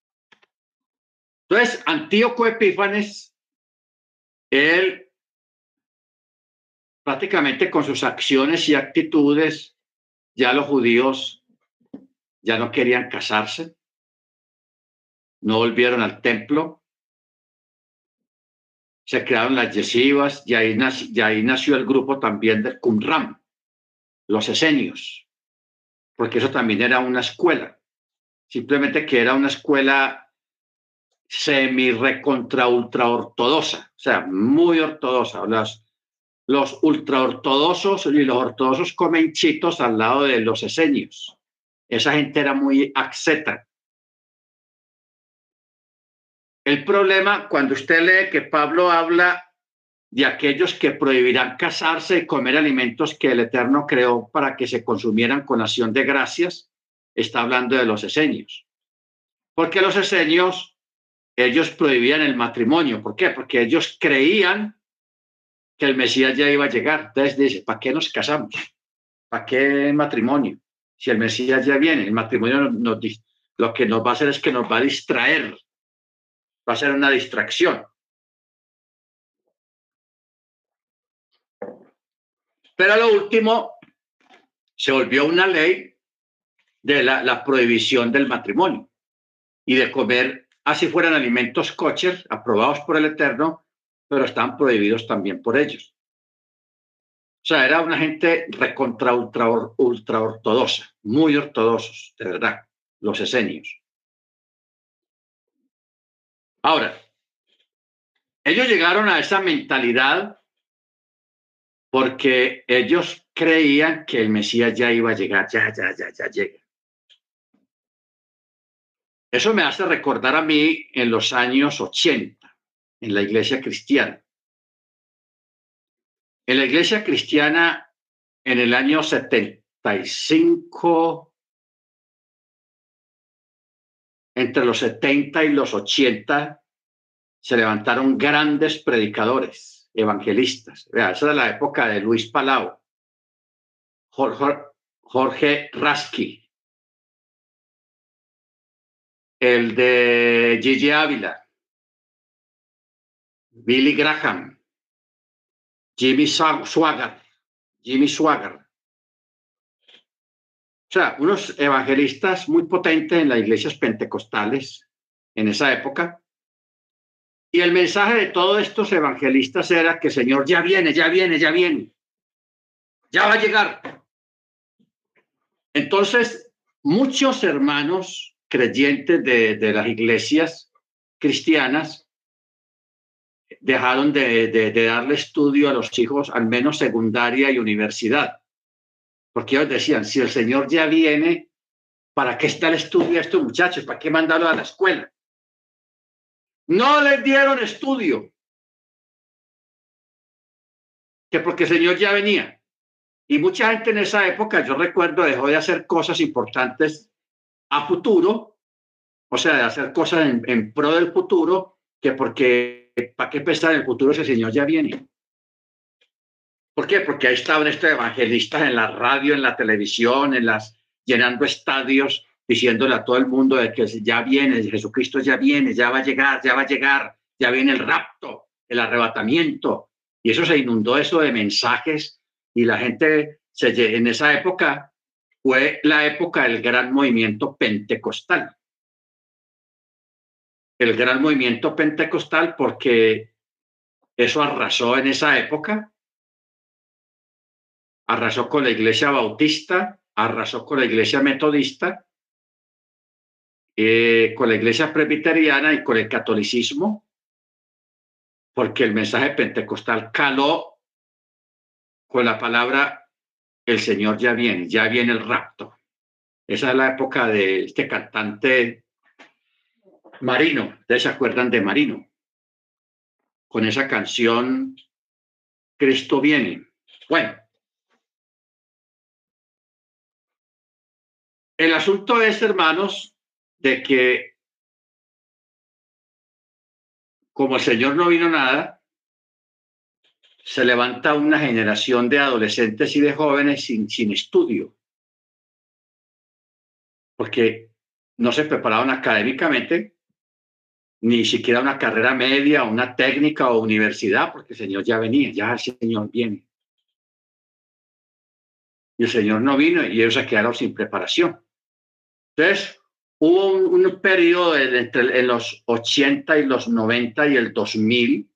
Entonces, Antíoco Epífanes, él prácticamente con sus acciones y actitudes, ya los judíos ya no querían casarse, no volvieron al templo, se crearon las yeshivas. Y ahí, nació, el grupo también de Qumran, los esenios, porque eso también era una escuela, simplemente que era una escuela semi-recontra ultra ortodoxa, o sea, muy ortodoxa. Los, los ultra ortodoxos y los ortodoxos comen chitos al lado de los esenios. Esa gente era muy axeta, el problema, cuando usted lee que Pablo habla de aquellos que prohibirán casarse y comer alimentos que el Eterno creó para que se consumieran con acción de gracias, está hablando de los esenios. Porque los esenios, ellos prohibían el matrimonio. ¿Por qué? Porque ellos creían que el Mesías ya iba a llegar. Entonces dice, ¿para qué nos casamos? ¿Para qué matrimonio? Si el Mesías ya viene, el matrimonio nos, lo que nos va a hacer es que nos va a distraer va a ser una distracción. Pero a lo último se volvió una ley de la, prohibición del matrimonio y de comer, así fueran alimentos coches aprobados por el Eterno, pero están prohibidos también por ellos. Sea, era una gente recontra ultra, ultra ortodoxa, muy ortodoxos, de verdad, los esenios. Ahora, ellos llegaron a esa mentalidad porque ellos creían que el Mesías ya iba a llegar, ya, ya, ya, ya llega. Eso me hace recordar a mí en los años 80, en la iglesia cristiana. En la iglesia cristiana, en el año 75, entre los 70 y los 80, se levantaron grandes predicadores, evangelistas. esa era la época de Luis Palau, Jorge, Jorge Rasky, el de Gigi Ávila, Billy Graham, Jimmy Swagger, Jimmy Swagger. O sea, unos evangelistas muy potentes en las iglesias pentecostales en esa época. Y el mensaje de todos estos evangelistas era que Señor ya viene, ya viene, ya viene. Ya va a llegar. Entonces, muchos hermanos creyentes de las iglesias cristianas dejaron de, darle estudio a los hijos, al menos secundaria y universidad. Porque ellos decían, si el Señor ya viene, ¿para qué está el estudio a estos muchachos? ¿Para qué mandarlo a la escuela? No les dieron estudio. Que porque el Señor ya venía. Y mucha gente en esa época, yo recuerdo, dejó de hacer cosas importantes a futuro, o sea, de hacer cosas en, en pro del futuro, que porque ¿para qué pensar en el futuro ese Señor ya viene? ¿Por qué? Porque ahí estaban estos evangelistas en la radio, en la televisión, en las, llenando estadios, diciéndole a todo el mundo de que ya viene, Jesucristo ya viene, ya va a llegar, ya va a llegar, ya viene el rapto, el arrebatamiento. Y eso se inundó eso de mensajes y la gente se, en esa época fue la época del gran movimiento pentecostal el gran movimiento pentecostal porque eso arrasó en esa época, arrasó con la iglesia bautista, arrasó con la iglesia metodista, eh, con la iglesia presbiteriana y con el catolicismo, porque el mensaje pentecostal caló con la palabra el Señor ya viene, ya viene el rapto. Esa es la época de este cantante Marino, ¿ustedes se acuerdan de Marino? Con esa canción Cristo viene. Bueno, el asunto es, hermanos, de que como el Señor no vino nada, se levanta una generación de adolescentes y de jóvenes sin, sin estudio, porque no se prepararon académicamente ni siquiera una carrera media, una técnica o universidad, porque el Señor ya venía, ya el Señor viene. Y el Señor no vino y ellos se quedaron sin preparación. Entonces, hubo un, periodo entre en los 80 y los 90 y el 2000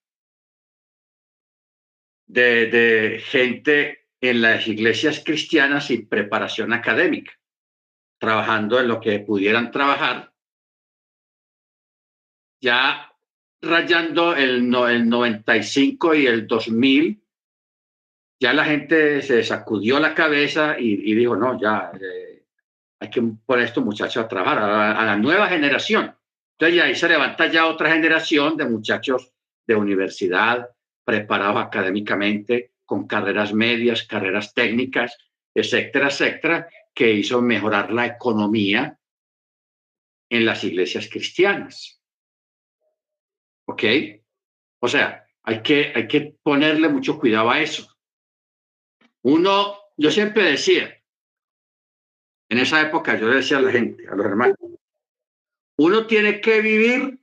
de, de gente en las iglesias cristianas sin preparación académica, trabajando en lo que pudieran trabajar ya rayando el, no, el 95 y el 2000, ya la gente se sacudió la cabeza y, dijo, no, ya eh, hay que poner a estos muchachos a trabajar, a, la nueva generación. Entonces ya ahí se levanta ya otra generación de muchachos de universidad, preparados académicamente, con carreras medias, carreras técnicas, etcétera, etcétera, que hizo mejorar la economía en las iglesias cristianas. ¿Ok? O sea, hay que, hay que ponerle mucho cuidado a eso. Uno, yo siempre decía, en esa época yo le decía a la gente, a los hermanos, uno tiene que vivir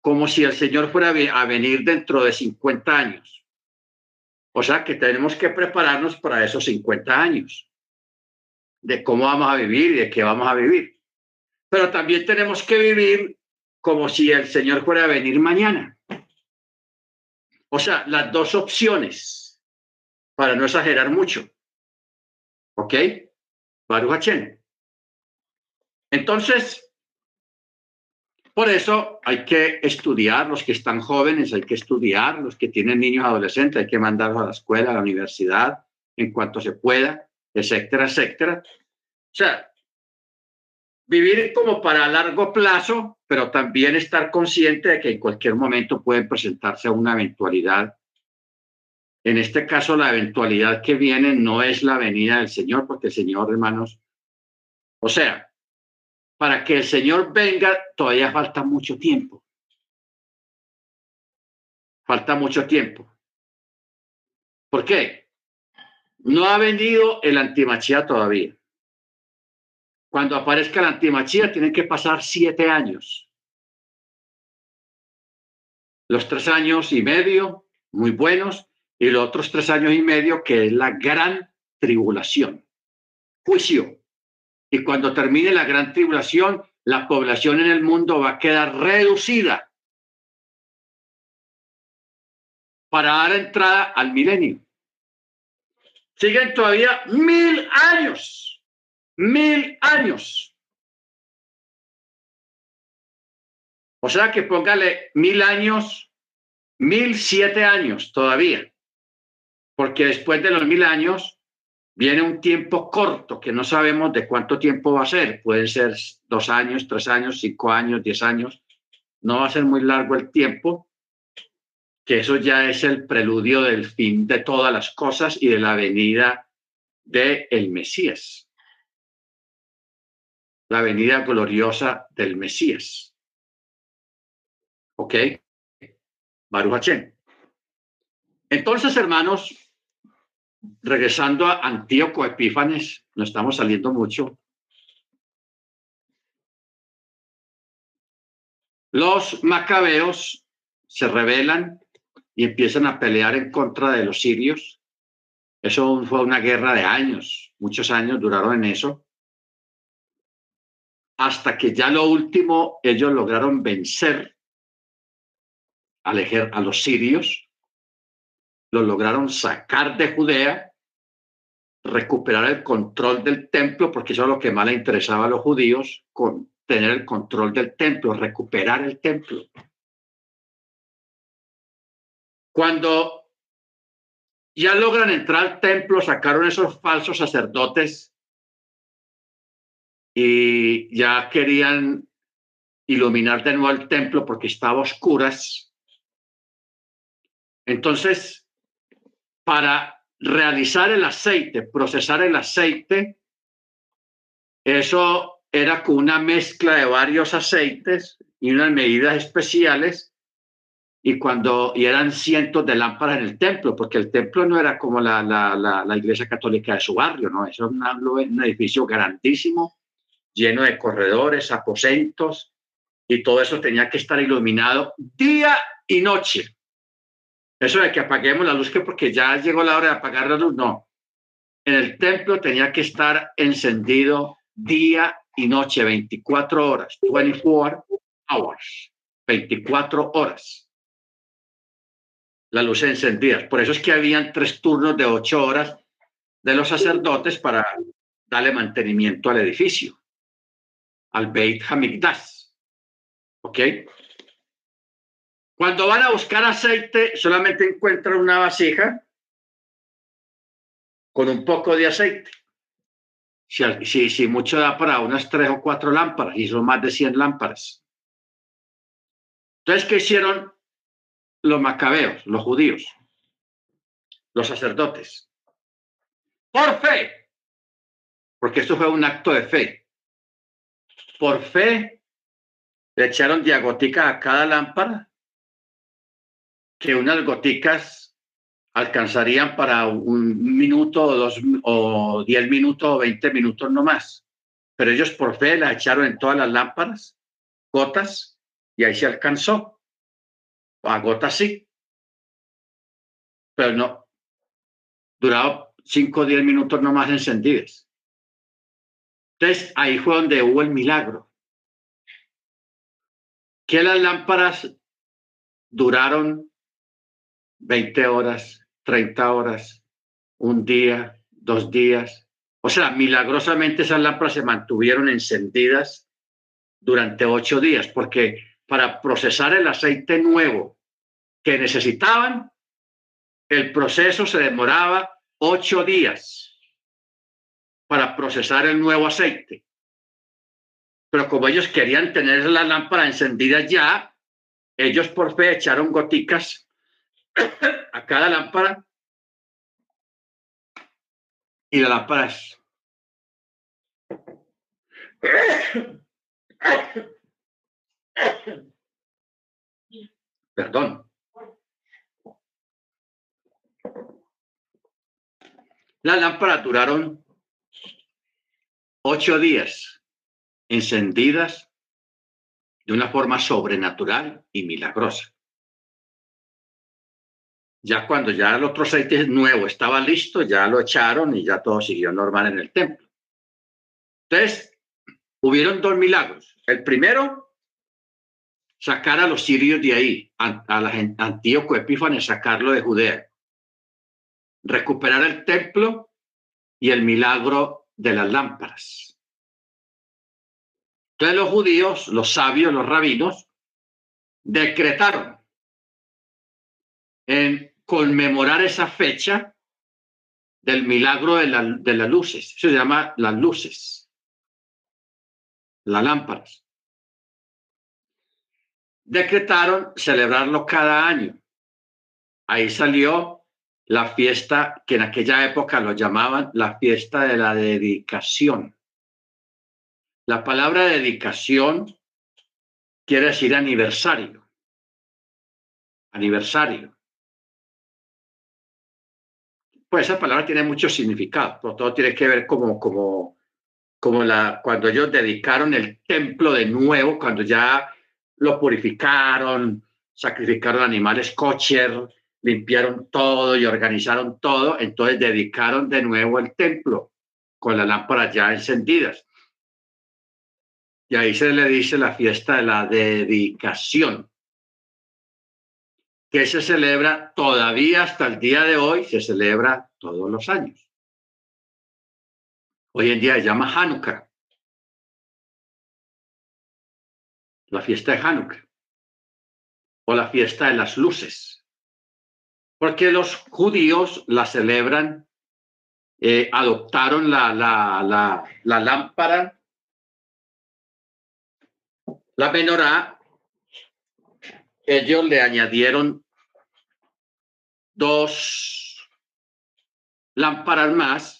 como si el Señor fuera a venir dentro de 50 años. O sea que tenemos que prepararnos para esos 50 años, de cómo vamos a vivir y de qué vamos a vivir. Pero también tenemos que vivir como si el Señor fuera a venir mañana. O sea, las dos opciones, para no exagerar mucho. ¿Ok? Baruch Entonces, Por eso hay que estudiar, los que están jóvenes hay que estudiar, los que tienen niños adolescentes hay que mandarlos a la escuela, a la universidad, en cuanto se pueda, etcétera, etcétera. O sea, vivir como para largo plazo, pero también estar consciente de que en cualquier momento puede presentarse una eventualidad. En este caso, la eventualidad que viene no es la venida del Señor, porque el Señor, hermanos, o sea, para que el Señor venga, todavía falta mucho tiempo. Falta mucho tiempo. ¿Por qué? No ha venido el antimachía todavía. Cuando aparezca el antimachía, tienen que pasar siete años. Los tres años y medio, muy buenos, y los otros tres años y medio, que es la gran tribulación. Juicio y cuando termine la gran tribulación, la población en el mundo va a quedar reducida para dar entrada al milenio. Siguen todavía mil años, mil años. O sea que póngale mil años, mil siete años todavía, porque después de los mil años Viene un tiempo corto que no sabemos de cuánto tiempo va a ser. Pueden ser dos años, tres años, cinco años, diez años. No va a ser muy largo el tiempo, que eso ya es el preludio del fin de todas las cosas y de la venida del el Mesías. La venida gloriosa del Mesías. ¿Ok? Baruch Entonces, hermanos, regresando a Antíoco Epífanes, no estamos saliendo mucho. Los macabeos se rebelan y empiezan a pelear en contra de los sirios. Eso fue una guerra de años, muchos años duraron en eso. Hasta que ya lo último ellos lograron vencer a los sirios lo lograron sacar de Judea, recuperar el control del templo, porque eso es lo que más le interesaba a los judíos, con tener el control del templo, recuperar el templo. Cuando ya logran entrar al templo, sacaron esos falsos sacerdotes y ya querían iluminar de nuevo el templo porque estaba a oscuras. Entonces para realizar el aceite, procesar el aceite, eso era con una mezcla de varios aceites y unas medidas especiales y cuando y eran cientos de lámparas en el templo, porque el templo no era como la, la, la, iglesia católica de su barrio, ¿no? Eso es un edificio grandísimo, lleno de corredores, aposentos, y todo eso tenía que estar iluminado día y noche. Eso de que apaguemos la luz, que porque ya llegó la hora de apagar la luz, no. En el templo tenía que estar encendido día y noche, 24 horas, 24 hours, 24 horas. La luz encendida. Por eso es que habían tres turnos de ocho horas de los sacerdotes para darle mantenimiento al edificio, al Beit Hamikdash. ¿Ok? Cuando van a buscar aceite, solamente encuentran una vasija con un poco de aceite. Si, si, mucho da para unas tres o cuatro lámparas, y son más de 100 lámparas. Entonces, ¿qué hicieron los macabeos, los judíos, los sacerdotes? Por fe, porque esto fue un acto de fe. Por fe, le echaron diagótica a cada lámpara que unas goticas alcanzarían para un minuto o dos o diez minutos o veinte minutos no más. Pero ellos por fe la echaron en todas las lámparas, gotas, y ahí se alcanzó. A gotas sí. Pero no. Duraba cinco o diez minutos no más encendidas. Entonces ahí fue donde hubo el milagro. Que las lámparas duraron 20 horas, 30 horas, un día, dos días. O sea, milagrosamente esas lámparas se mantuvieron encendidas durante ocho días, porque para procesar el aceite nuevo que necesitaban, el proceso se demoraba ocho días para procesar el nuevo aceite. Pero como ellos querían tener la lámpara encendida ya, ellos por fe echaron goticas a cada lámpara y la lámpara Perdón. Las lámparas duraron ocho días encendidas de una forma sobrenatural y milagrosa. Ya cuando ya el otro aceite nuevo estaba listo, ya lo echaron y ya todo siguió normal en el templo. Entonces, hubieron dos milagros. El primero, sacar a los sirios de ahí, a, la Antíoco Epífanes, sacarlo de Judea. Recuperar el templo y el milagro de las lámparas. Entonces los judíos, los sabios, los rabinos, decretaron en conmemorar esa fecha del milagro de, de las luces. Se llama las luces las lámparas. Decretaron celebrarlo cada año. Ahí salió la fiesta que en aquella época lo llamaban la fiesta de la dedicación. La palabra dedicación quiere decir aniversario. Aniversario. Pues esa palabra tiene mucho significado, todo tiene que ver como, como como la, cuando ellos dedicaron el templo de nuevo, cuando ya lo purificaron, sacrificaron animales kosher, limpiaron todo y organizaron todo, entonces dedicaron de nuevo el templo con las lámparas ya encendidas. Y ahí se le dice la fiesta de la dedicación, que se celebra todavía hasta el día de hoy, se celebra todos los años. Hoy en día se llama Hanukkah. La fiesta de Hanukkah. O la fiesta de las luces. Porque los judíos la celebran, eh, adoptaron la, la, la, lámpara, la menorá, ellos le añadieron dos lámparas más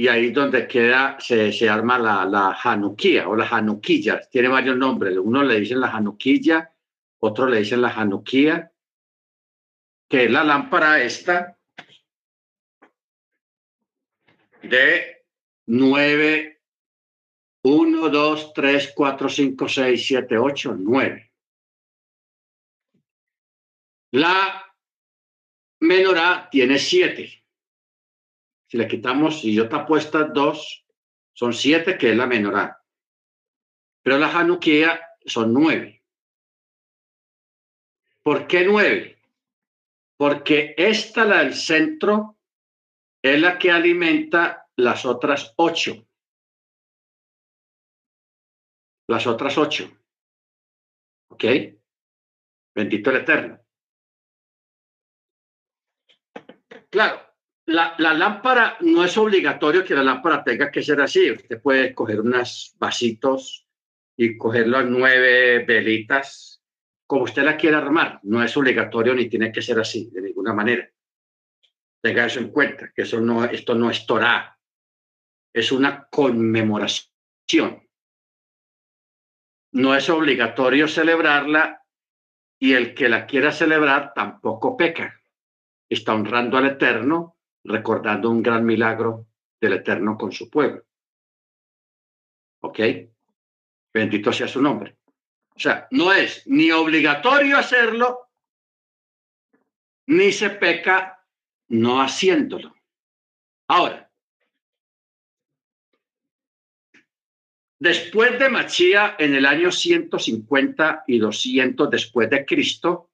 y ahí donde queda, se, se arma la, la Hanukkah o la Hanukkilla. Tiene varios nombres. Uno le dicen la Hanukkilla, otro le dicen la Hanukkah, que es la lámpara esta de nueve, uno, dos, tres, cuatro, cinco, seis, siete, ocho, nueve. La menorá tiene siete. Si le quitamos, si yo te apuesta dos, son siete, que es la menorá. Pero la Hanukkah son nueve. ¿Por qué nueve? Porque esta, la del centro, es la que alimenta las otras ocho. Las otras ocho. ¿Ok? Bendito el Eterno. Claro, la, lámpara no es obligatorio que la lámpara tenga que ser así. Usted puede coger unos vasitos y coger las nueve velitas como usted la quiera armar. No es obligatorio ni tiene que ser así de ninguna manera. Tenga eso en cuenta, que eso no, esto no es Torah. Es una conmemoración. No es obligatorio celebrarla y el que la quiera celebrar tampoco peca. Está honrando al Eterno recordando un gran milagro del Eterno con su pueblo. ¿Ok? Bendito sea su nombre. O sea, no es ni obligatorio hacerlo, ni se peca no haciéndolo. Ahora, después de Machía, en el año 150 y 200 después de Cristo,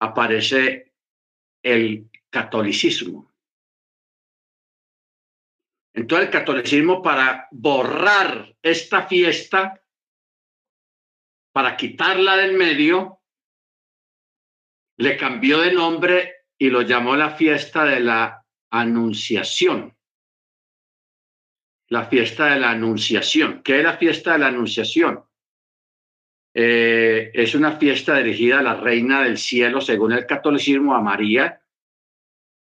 aparece el catolicismo. Entonces el catolicismo para borrar esta fiesta, para quitarla del medio, le cambió de nombre y lo llamó la fiesta de la Anunciación. La fiesta de la Anunciación. ¿Qué es la fiesta de la Anunciación? Eh, es una fiesta dirigida a la Reina del Cielo, según el catolicismo, a María,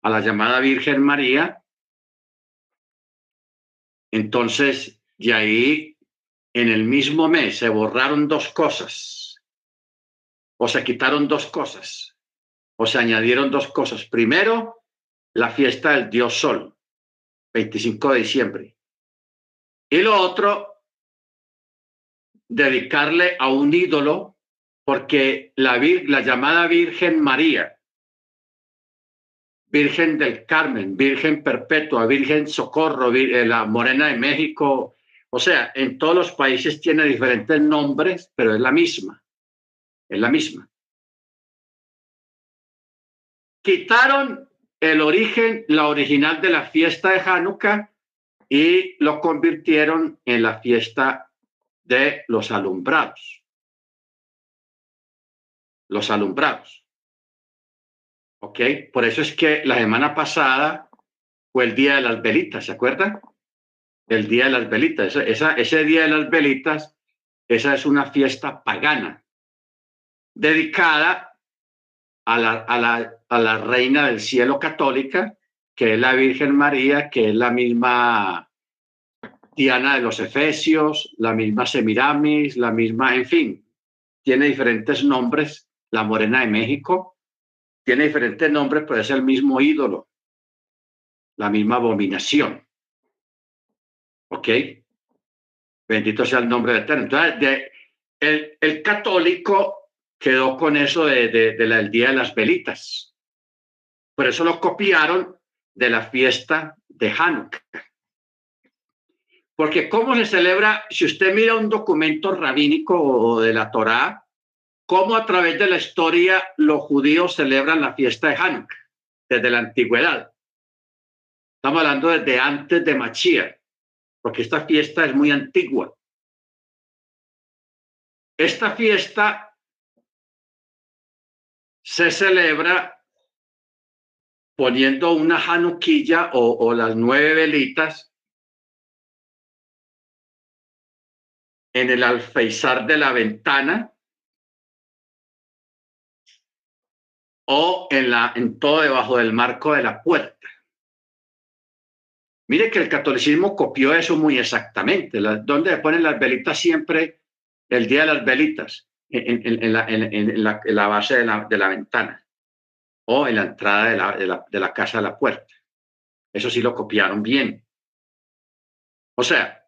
a la llamada Virgen María. Entonces, de ahí, en el mismo mes, se borraron dos cosas, o se quitaron dos cosas, o se añadieron dos cosas. Primero, la fiesta del Dios Sol, 25 de diciembre. Y lo otro, dedicarle a un ídolo, porque la, la llamada Virgen María, Virgen del Carmen, Virgen Perpetua, Virgen Socorro, eh, la Morena de México, o sea, en todos los países tiene diferentes nombres, pero es la misma, es la misma. Quitaron el origen, la original de la fiesta de Hanukkah y lo convirtieron en la fiesta de los alumbrados. Los alumbrados. ¿Ok? Por eso es que la semana pasada fue el día de las velitas, ¿se acuerdan? El día de las velitas. Esa, ese día de las velitas, esa es una fiesta pagana dedicada a la, a la, reina del cielo católica, que es la Virgen María, que es la misma Diana de los Efesios, la misma Semiramis, la misma, en fin, tiene diferentes nombres, la Morena de México, tiene diferentes nombres, pero es el mismo ídolo, la misma abominación. ¿Ok? Bendito sea el nombre de Eterno. Entonces, el, católico quedó con eso de, del Día de las Velitas. Por eso lo copiaron de la fiesta de Hanukkah. Porque cómo se celebra, si usted mira un documento rabínico o de la Torá, cómo a través de la historia los judíos celebran la fiesta de Hanukkah desde la antigüedad. Estamos hablando desde antes de Machía, porque esta fiesta es muy antigua. Esta fiesta se celebra poniendo una januquilla o, las nueve velitas en el alfeizar de la ventana o en, la, en todo debajo del marco de la puerta. Mire que el catolicismo copió eso muy exactamente. ¿Dónde donde ponen las velitas siempre el día de las velitas, en, la, base de la, ventana o en la entrada de la, de la casa de la puerta. Eso sí lo copiaron bien. O sea,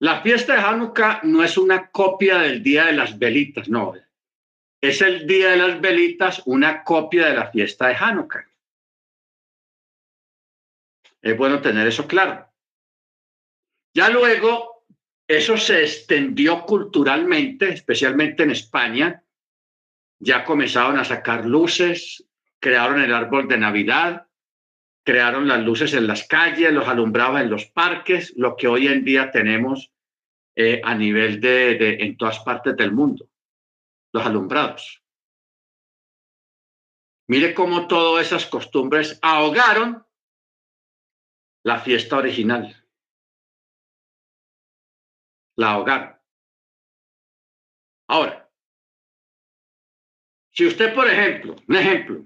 la fiesta de Hanukkah no es una copia del Día de las Velitas, no. Es el Día de las Velitas una copia de la fiesta de Hanukkah. Es bueno tener eso claro. Ya luego, eso se extendió culturalmente, especialmente en España. Ya comenzaron a sacar luces, crearon el árbol de Navidad, crearon las luces en las calles, los alumbrados en los parques, lo que hoy en día tenemos eh, a nivel de, de, en todas partes del mundo, los alumbrados. Mire cómo todas esas costumbres ahogaron la fiesta original. La ahogaron. Ahora, si usted, por ejemplo, un ejemplo,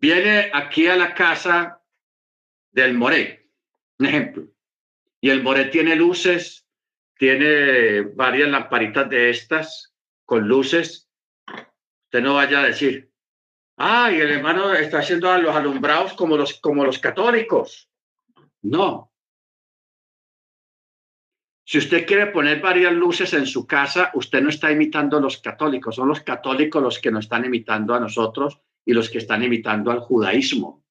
viene aquí a la casa del Moré, un ejemplo, y el Moré tiene luces, tiene varias lamparitas de estas con luces. Usted no vaya a decir, ay, el hermano está haciendo a los alumbrados como los, como los católicos. No. Si usted quiere poner varias luces en su casa, usted no está imitando a los católicos, son los católicos los que nos están imitando a nosotros y los que están imitando al judaísmo.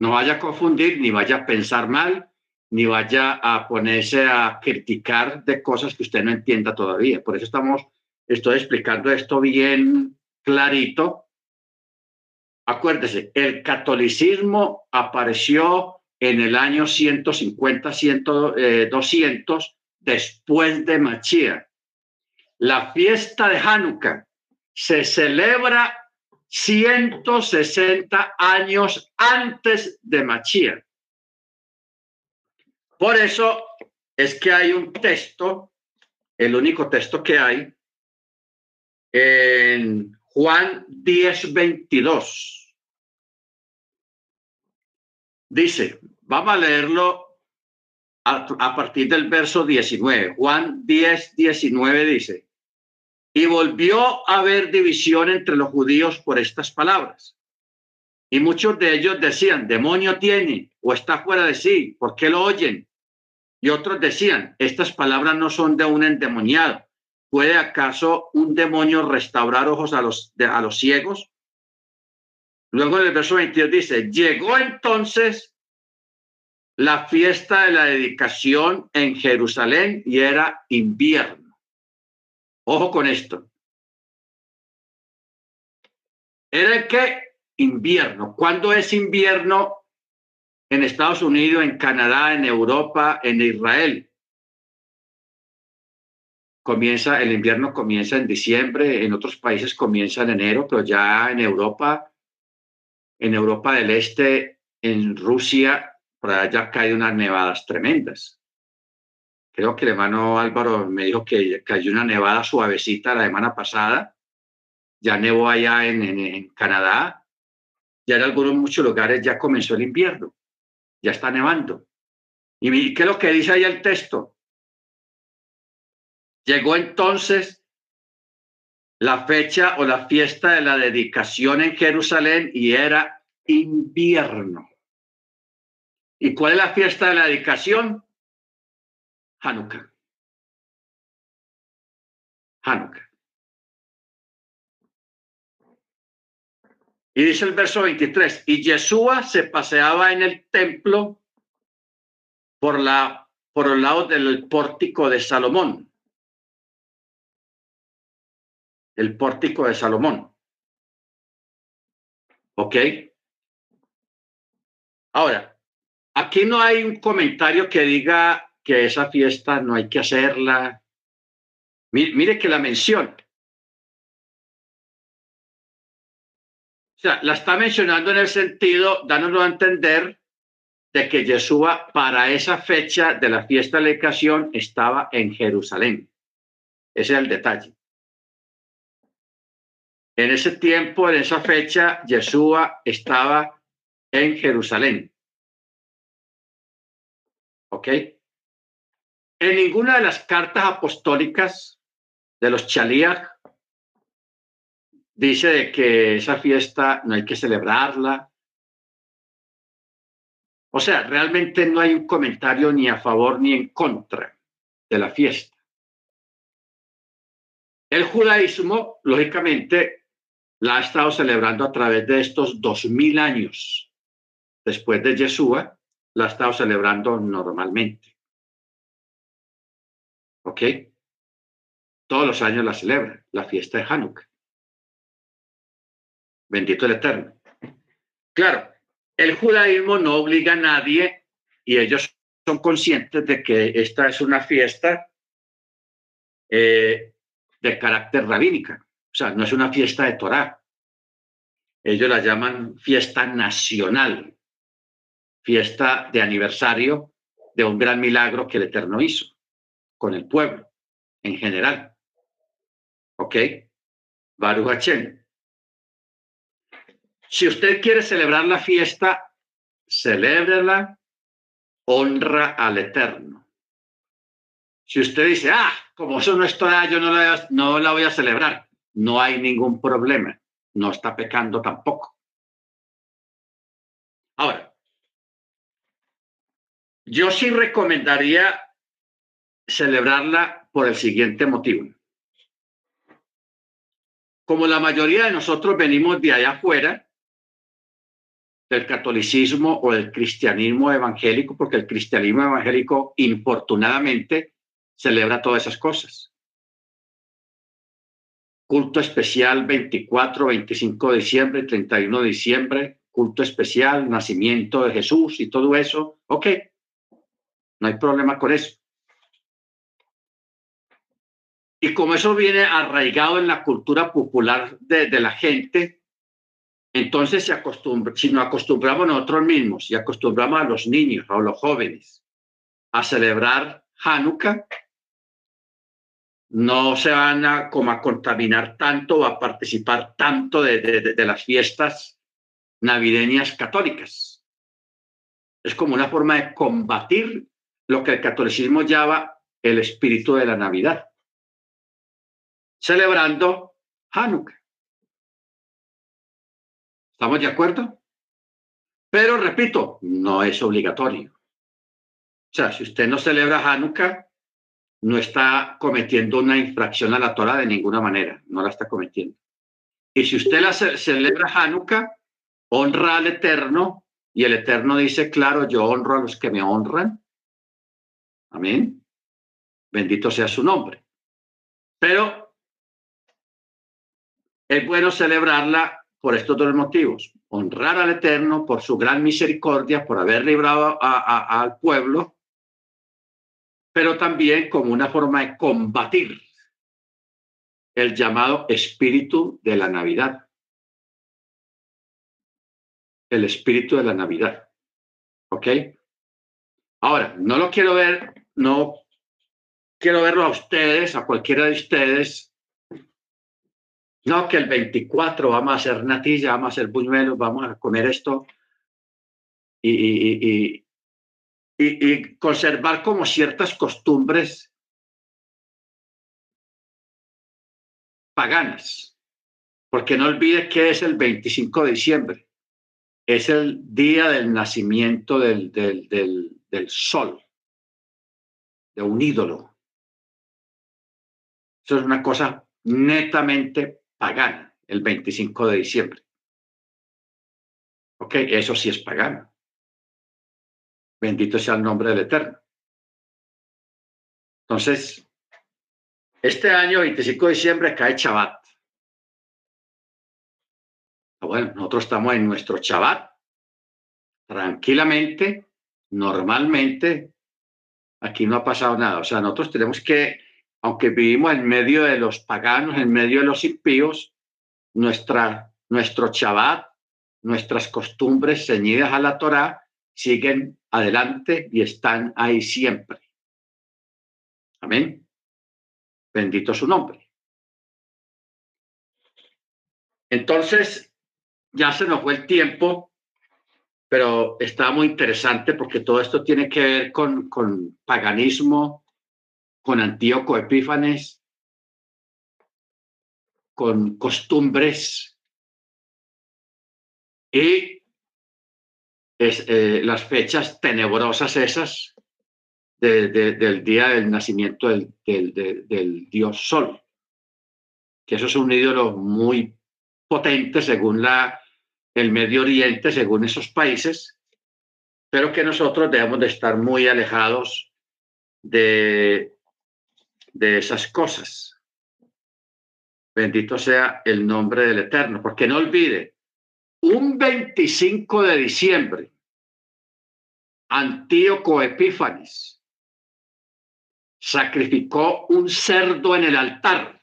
No vaya a confundir ni vaya a pensar mal, ni vaya a ponerse a criticar de cosas que usted no entienda todavía. Por eso estamos, estoy explicando esto bien clarito. Acuérdese, el catolicismo apareció en el año 150, 100, 200 después de Machía. La fiesta de Hanukkah se celebra 160 años antes de Machía. Por eso es que hay un texto, el único texto que hay, en Juan 10, 22. Dice, vamos a leerlo a, partir del verso 19. Juan 10, 19 dice, y volvió a haber división entre los judíos por estas palabras. Y muchos de ellos decían, demonio tiene o está fuera de sí, ¿por qué lo oyen? Y otros decían, estas palabras no son de un endemoniado. ¿Puede acaso un demonio restaurar ojos a los, a los ciegos? Luego en el verso 22 dice, llegó entonces la fiesta de la dedicación en Jerusalén y era invierno. Ojo con esto. ¿Era el qué? Invierno. ¿Cuándo es invierno en Estados Unidos, en Canadá, en Europa, en Israel? Comienza, el invierno comienza en diciembre, en otros países comienza en enero, pero ya en Europa, en Europa del Este, en Rusia, por allá cae unas nevadas tremendas. Creo que el hermano Álvaro me dijo que cayó una nevada suavecita la semana pasada. Ya nevó allá en, en, Canadá. Ya en algunos muchos lugares ya comenzó el invierno. Ya está nevando. ¿Y qué es lo que dice ahí el texto? Llegó entonces la fecha o la fiesta de la dedicación en Jerusalén y era invierno. ¿Y cuál es la fiesta de la dedicación? Hanukkah. Hanukkah. Y dice el verso 23, y Yeshua se paseaba en el templo por, la, por el lado del pórtico de Salomón. El pórtico de Salomón. ¿Ok? Ahora, Aquí no hay un comentario que diga que esa fiesta no hay que hacerla. Mire, que la menciona. O sea, la está mencionando en el sentido, dándolo a entender de que Yeshua para esa fecha de la fiesta de la educación estaba en Jerusalén. Ese es el detalle. En ese tiempo, en esa fecha, Yeshua estaba en Jerusalén. ¿Ok? En ninguna de las cartas apostólicas de los Chaliach dice que esa fiesta no hay que celebrarla. O sea, realmente no hay un comentario ni a favor ni en contra de la fiesta. El judaísmo, lógicamente, la ha estado celebrando a través de estos dos mil años después de Yeshua la ha estado celebrando normalmente. ¿Ok? Todos los años la celebra, la fiesta de Hanukkah. Bendito el Eterno. Claro, el judaísmo no obliga a nadie y ellos son conscientes de que esta es una fiesta eh, de carácter rabínica. O sea, no es una fiesta de Torah. Ellos la llaman fiesta nacional fiesta de aniversario de un gran milagro que el Eterno hizo con el pueblo en general. ¿Ok? Baruch Hashem. Si usted quiere celebrar la fiesta, celébrela, honra al Eterno. Si usted dice, ah, como eso no es toda, yo no la voy a celebrar, no hay ningún problema. No está pecando tampoco. Ahora, yo sí recomendaría celebrarla por el siguiente motivo. Como la mayoría de nosotros venimos de allá afuera, del catolicismo o del cristianismo evangélico, porque el cristianismo evangélico, infortunadamente, celebra todas esas cosas. Culto especial 24, 25 de diciembre, 31 de diciembre, culto especial, nacimiento de Jesús y todo eso, ok, no hay problema con eso. Y como eso viene arraigado en la cultura popular de, de la gente, entonces se acostumbra, si nos acostumbramos nosotros mismos y acostumbramos a los niños o los jóvenes a celebrar Hanukkah, no se van a como a contaminar tanto o a participar tanto de, de, las fiestas navideñas católicas. Es como una forma de combatir lo que el catolicismo llama el espíritu de la Navidad, celebrando Hanukkah. ¿Estamos de acuerdo? Pero repito, no es obligatorio. O sea, si usted no celebra Hanukkah, no está cometiendo una infracción a la Torah de ninguna manera, no la está cometiendo. Y si usted la celebra Hanukkah, honra al Eterno, y el Eterno dice, claro, yo honro a los que me honran. Amén. Bendito sea su nombre. Pero es bueno celebrarla por estos dos motivos. Honrar al Eterno por su gran misericordia, por haber librado al pueblo pero también como una forma de combatir el llamado espíritu de la Navidad. El espíritu de la Navidad. ¿Ok? Ahora, no lo quiero ver, no quiero verlo a ustedes, a cualquiera de ustedes. No, que el 24 vamos a hacer natilla, vamos a hacer buñuelos, vamos a comer esto. y, conservar como ciertas costumbres paganas. Porque no olvide que es el 25 de diciembre. Es el día del nacimiento del, del, del, del sol, de un ídolo. Eso es una cosa netamente pagana, el 25 de diciembre. Ok, eso sí es pagano. Bendito sea el nombre del Eterno. Entonces, este año, 25 de diciembre, cae Shabbat. Ah, bueno, nosotros estamos en nuestro Shabbat, tranquilamente, normalmente, aquí no ha pasado nada. O sea, nosotros tenemos que, aunque vivimos en medio de los paganos, en medio de los impíos, nuestra, nuestro Shabbat, nuestras costumbres ceñidas a la Torá, siguen adelante y están ahí siempre. Amén. Bendito su nombre. Entonces, ya se nos fue el tiempo, pero está muy interesante porque todo esto tiene que ver con, con paganismo, con Antíoco Epífanes, con costumbres y eh, las fechas tenebrosas esas del día del nacimiento del, del, dios Sol, que eso es un ídolo muy potente según la, el Medio Oriente, según esos países, pero que nosotros debemos de estar muy alejados de, de esas cosas. Bendito sea el nombre del Eterno, porque no olvide, un 25 de diciembre, Antíoco Epífanes sacrificó un cerdo en el altar.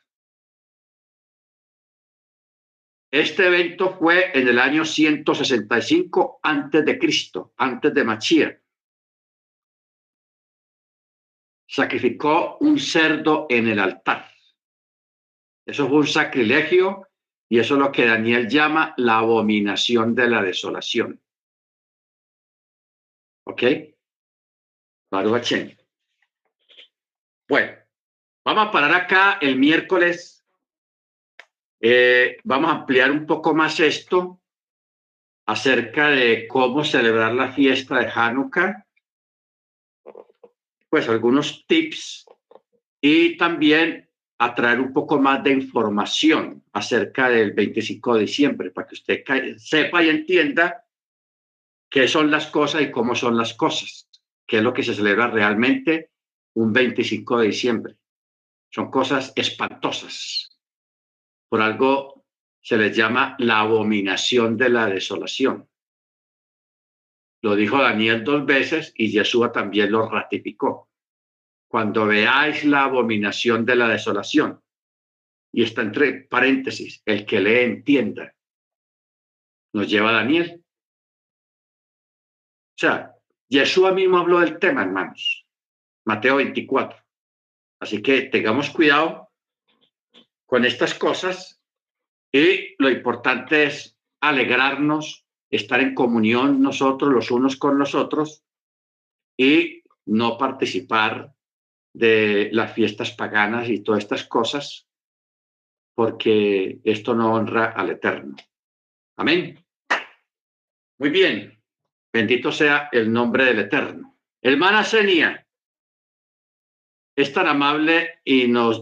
Este evento fue en el año 165 antes de Cristo, antes de Machía. Sacrificó un cerdo en el altar. Eso fue un sacrilegio y eso es lo que Daniel llama la abominación de la desolación. ¿Ok? Bueno, vamos a parar acá el miércoles. Eh, vamos a ampliar un poco más esto acerca de cómo celebrar la fiesta de Hanukkah. Pues algunos tips y también a traer un poco más de información acerca del 25 de diciembre, para que usted sepa y entienda qué son las cosas y cómo son las cosas, qué es lo que se celebra realmente un 25 de diciembre. Son cosas espantosas. Por algo se les llama la abominación de la desolación. Lo dijo Daniel dos veces y Yeshua también lo ratificó. Cuando veáis la abominación de la desolación, y está entre paréntesis, el que le entienda, nos lleva Daniel. Sea, Yeshua mismo habló del tema, hermanos. Mateo 24. Así que tengamos cuidado con estas cosas y lo importante es alegrarnos, estar en comunión nosotros los unos con los otros y no participar de las fiestas paganas y todas estas cosas, porque esto no honra al Eterno. Amén. Muy bien. Bendito sea el nombre del Eterno. Hermana Senia es tan amable y nos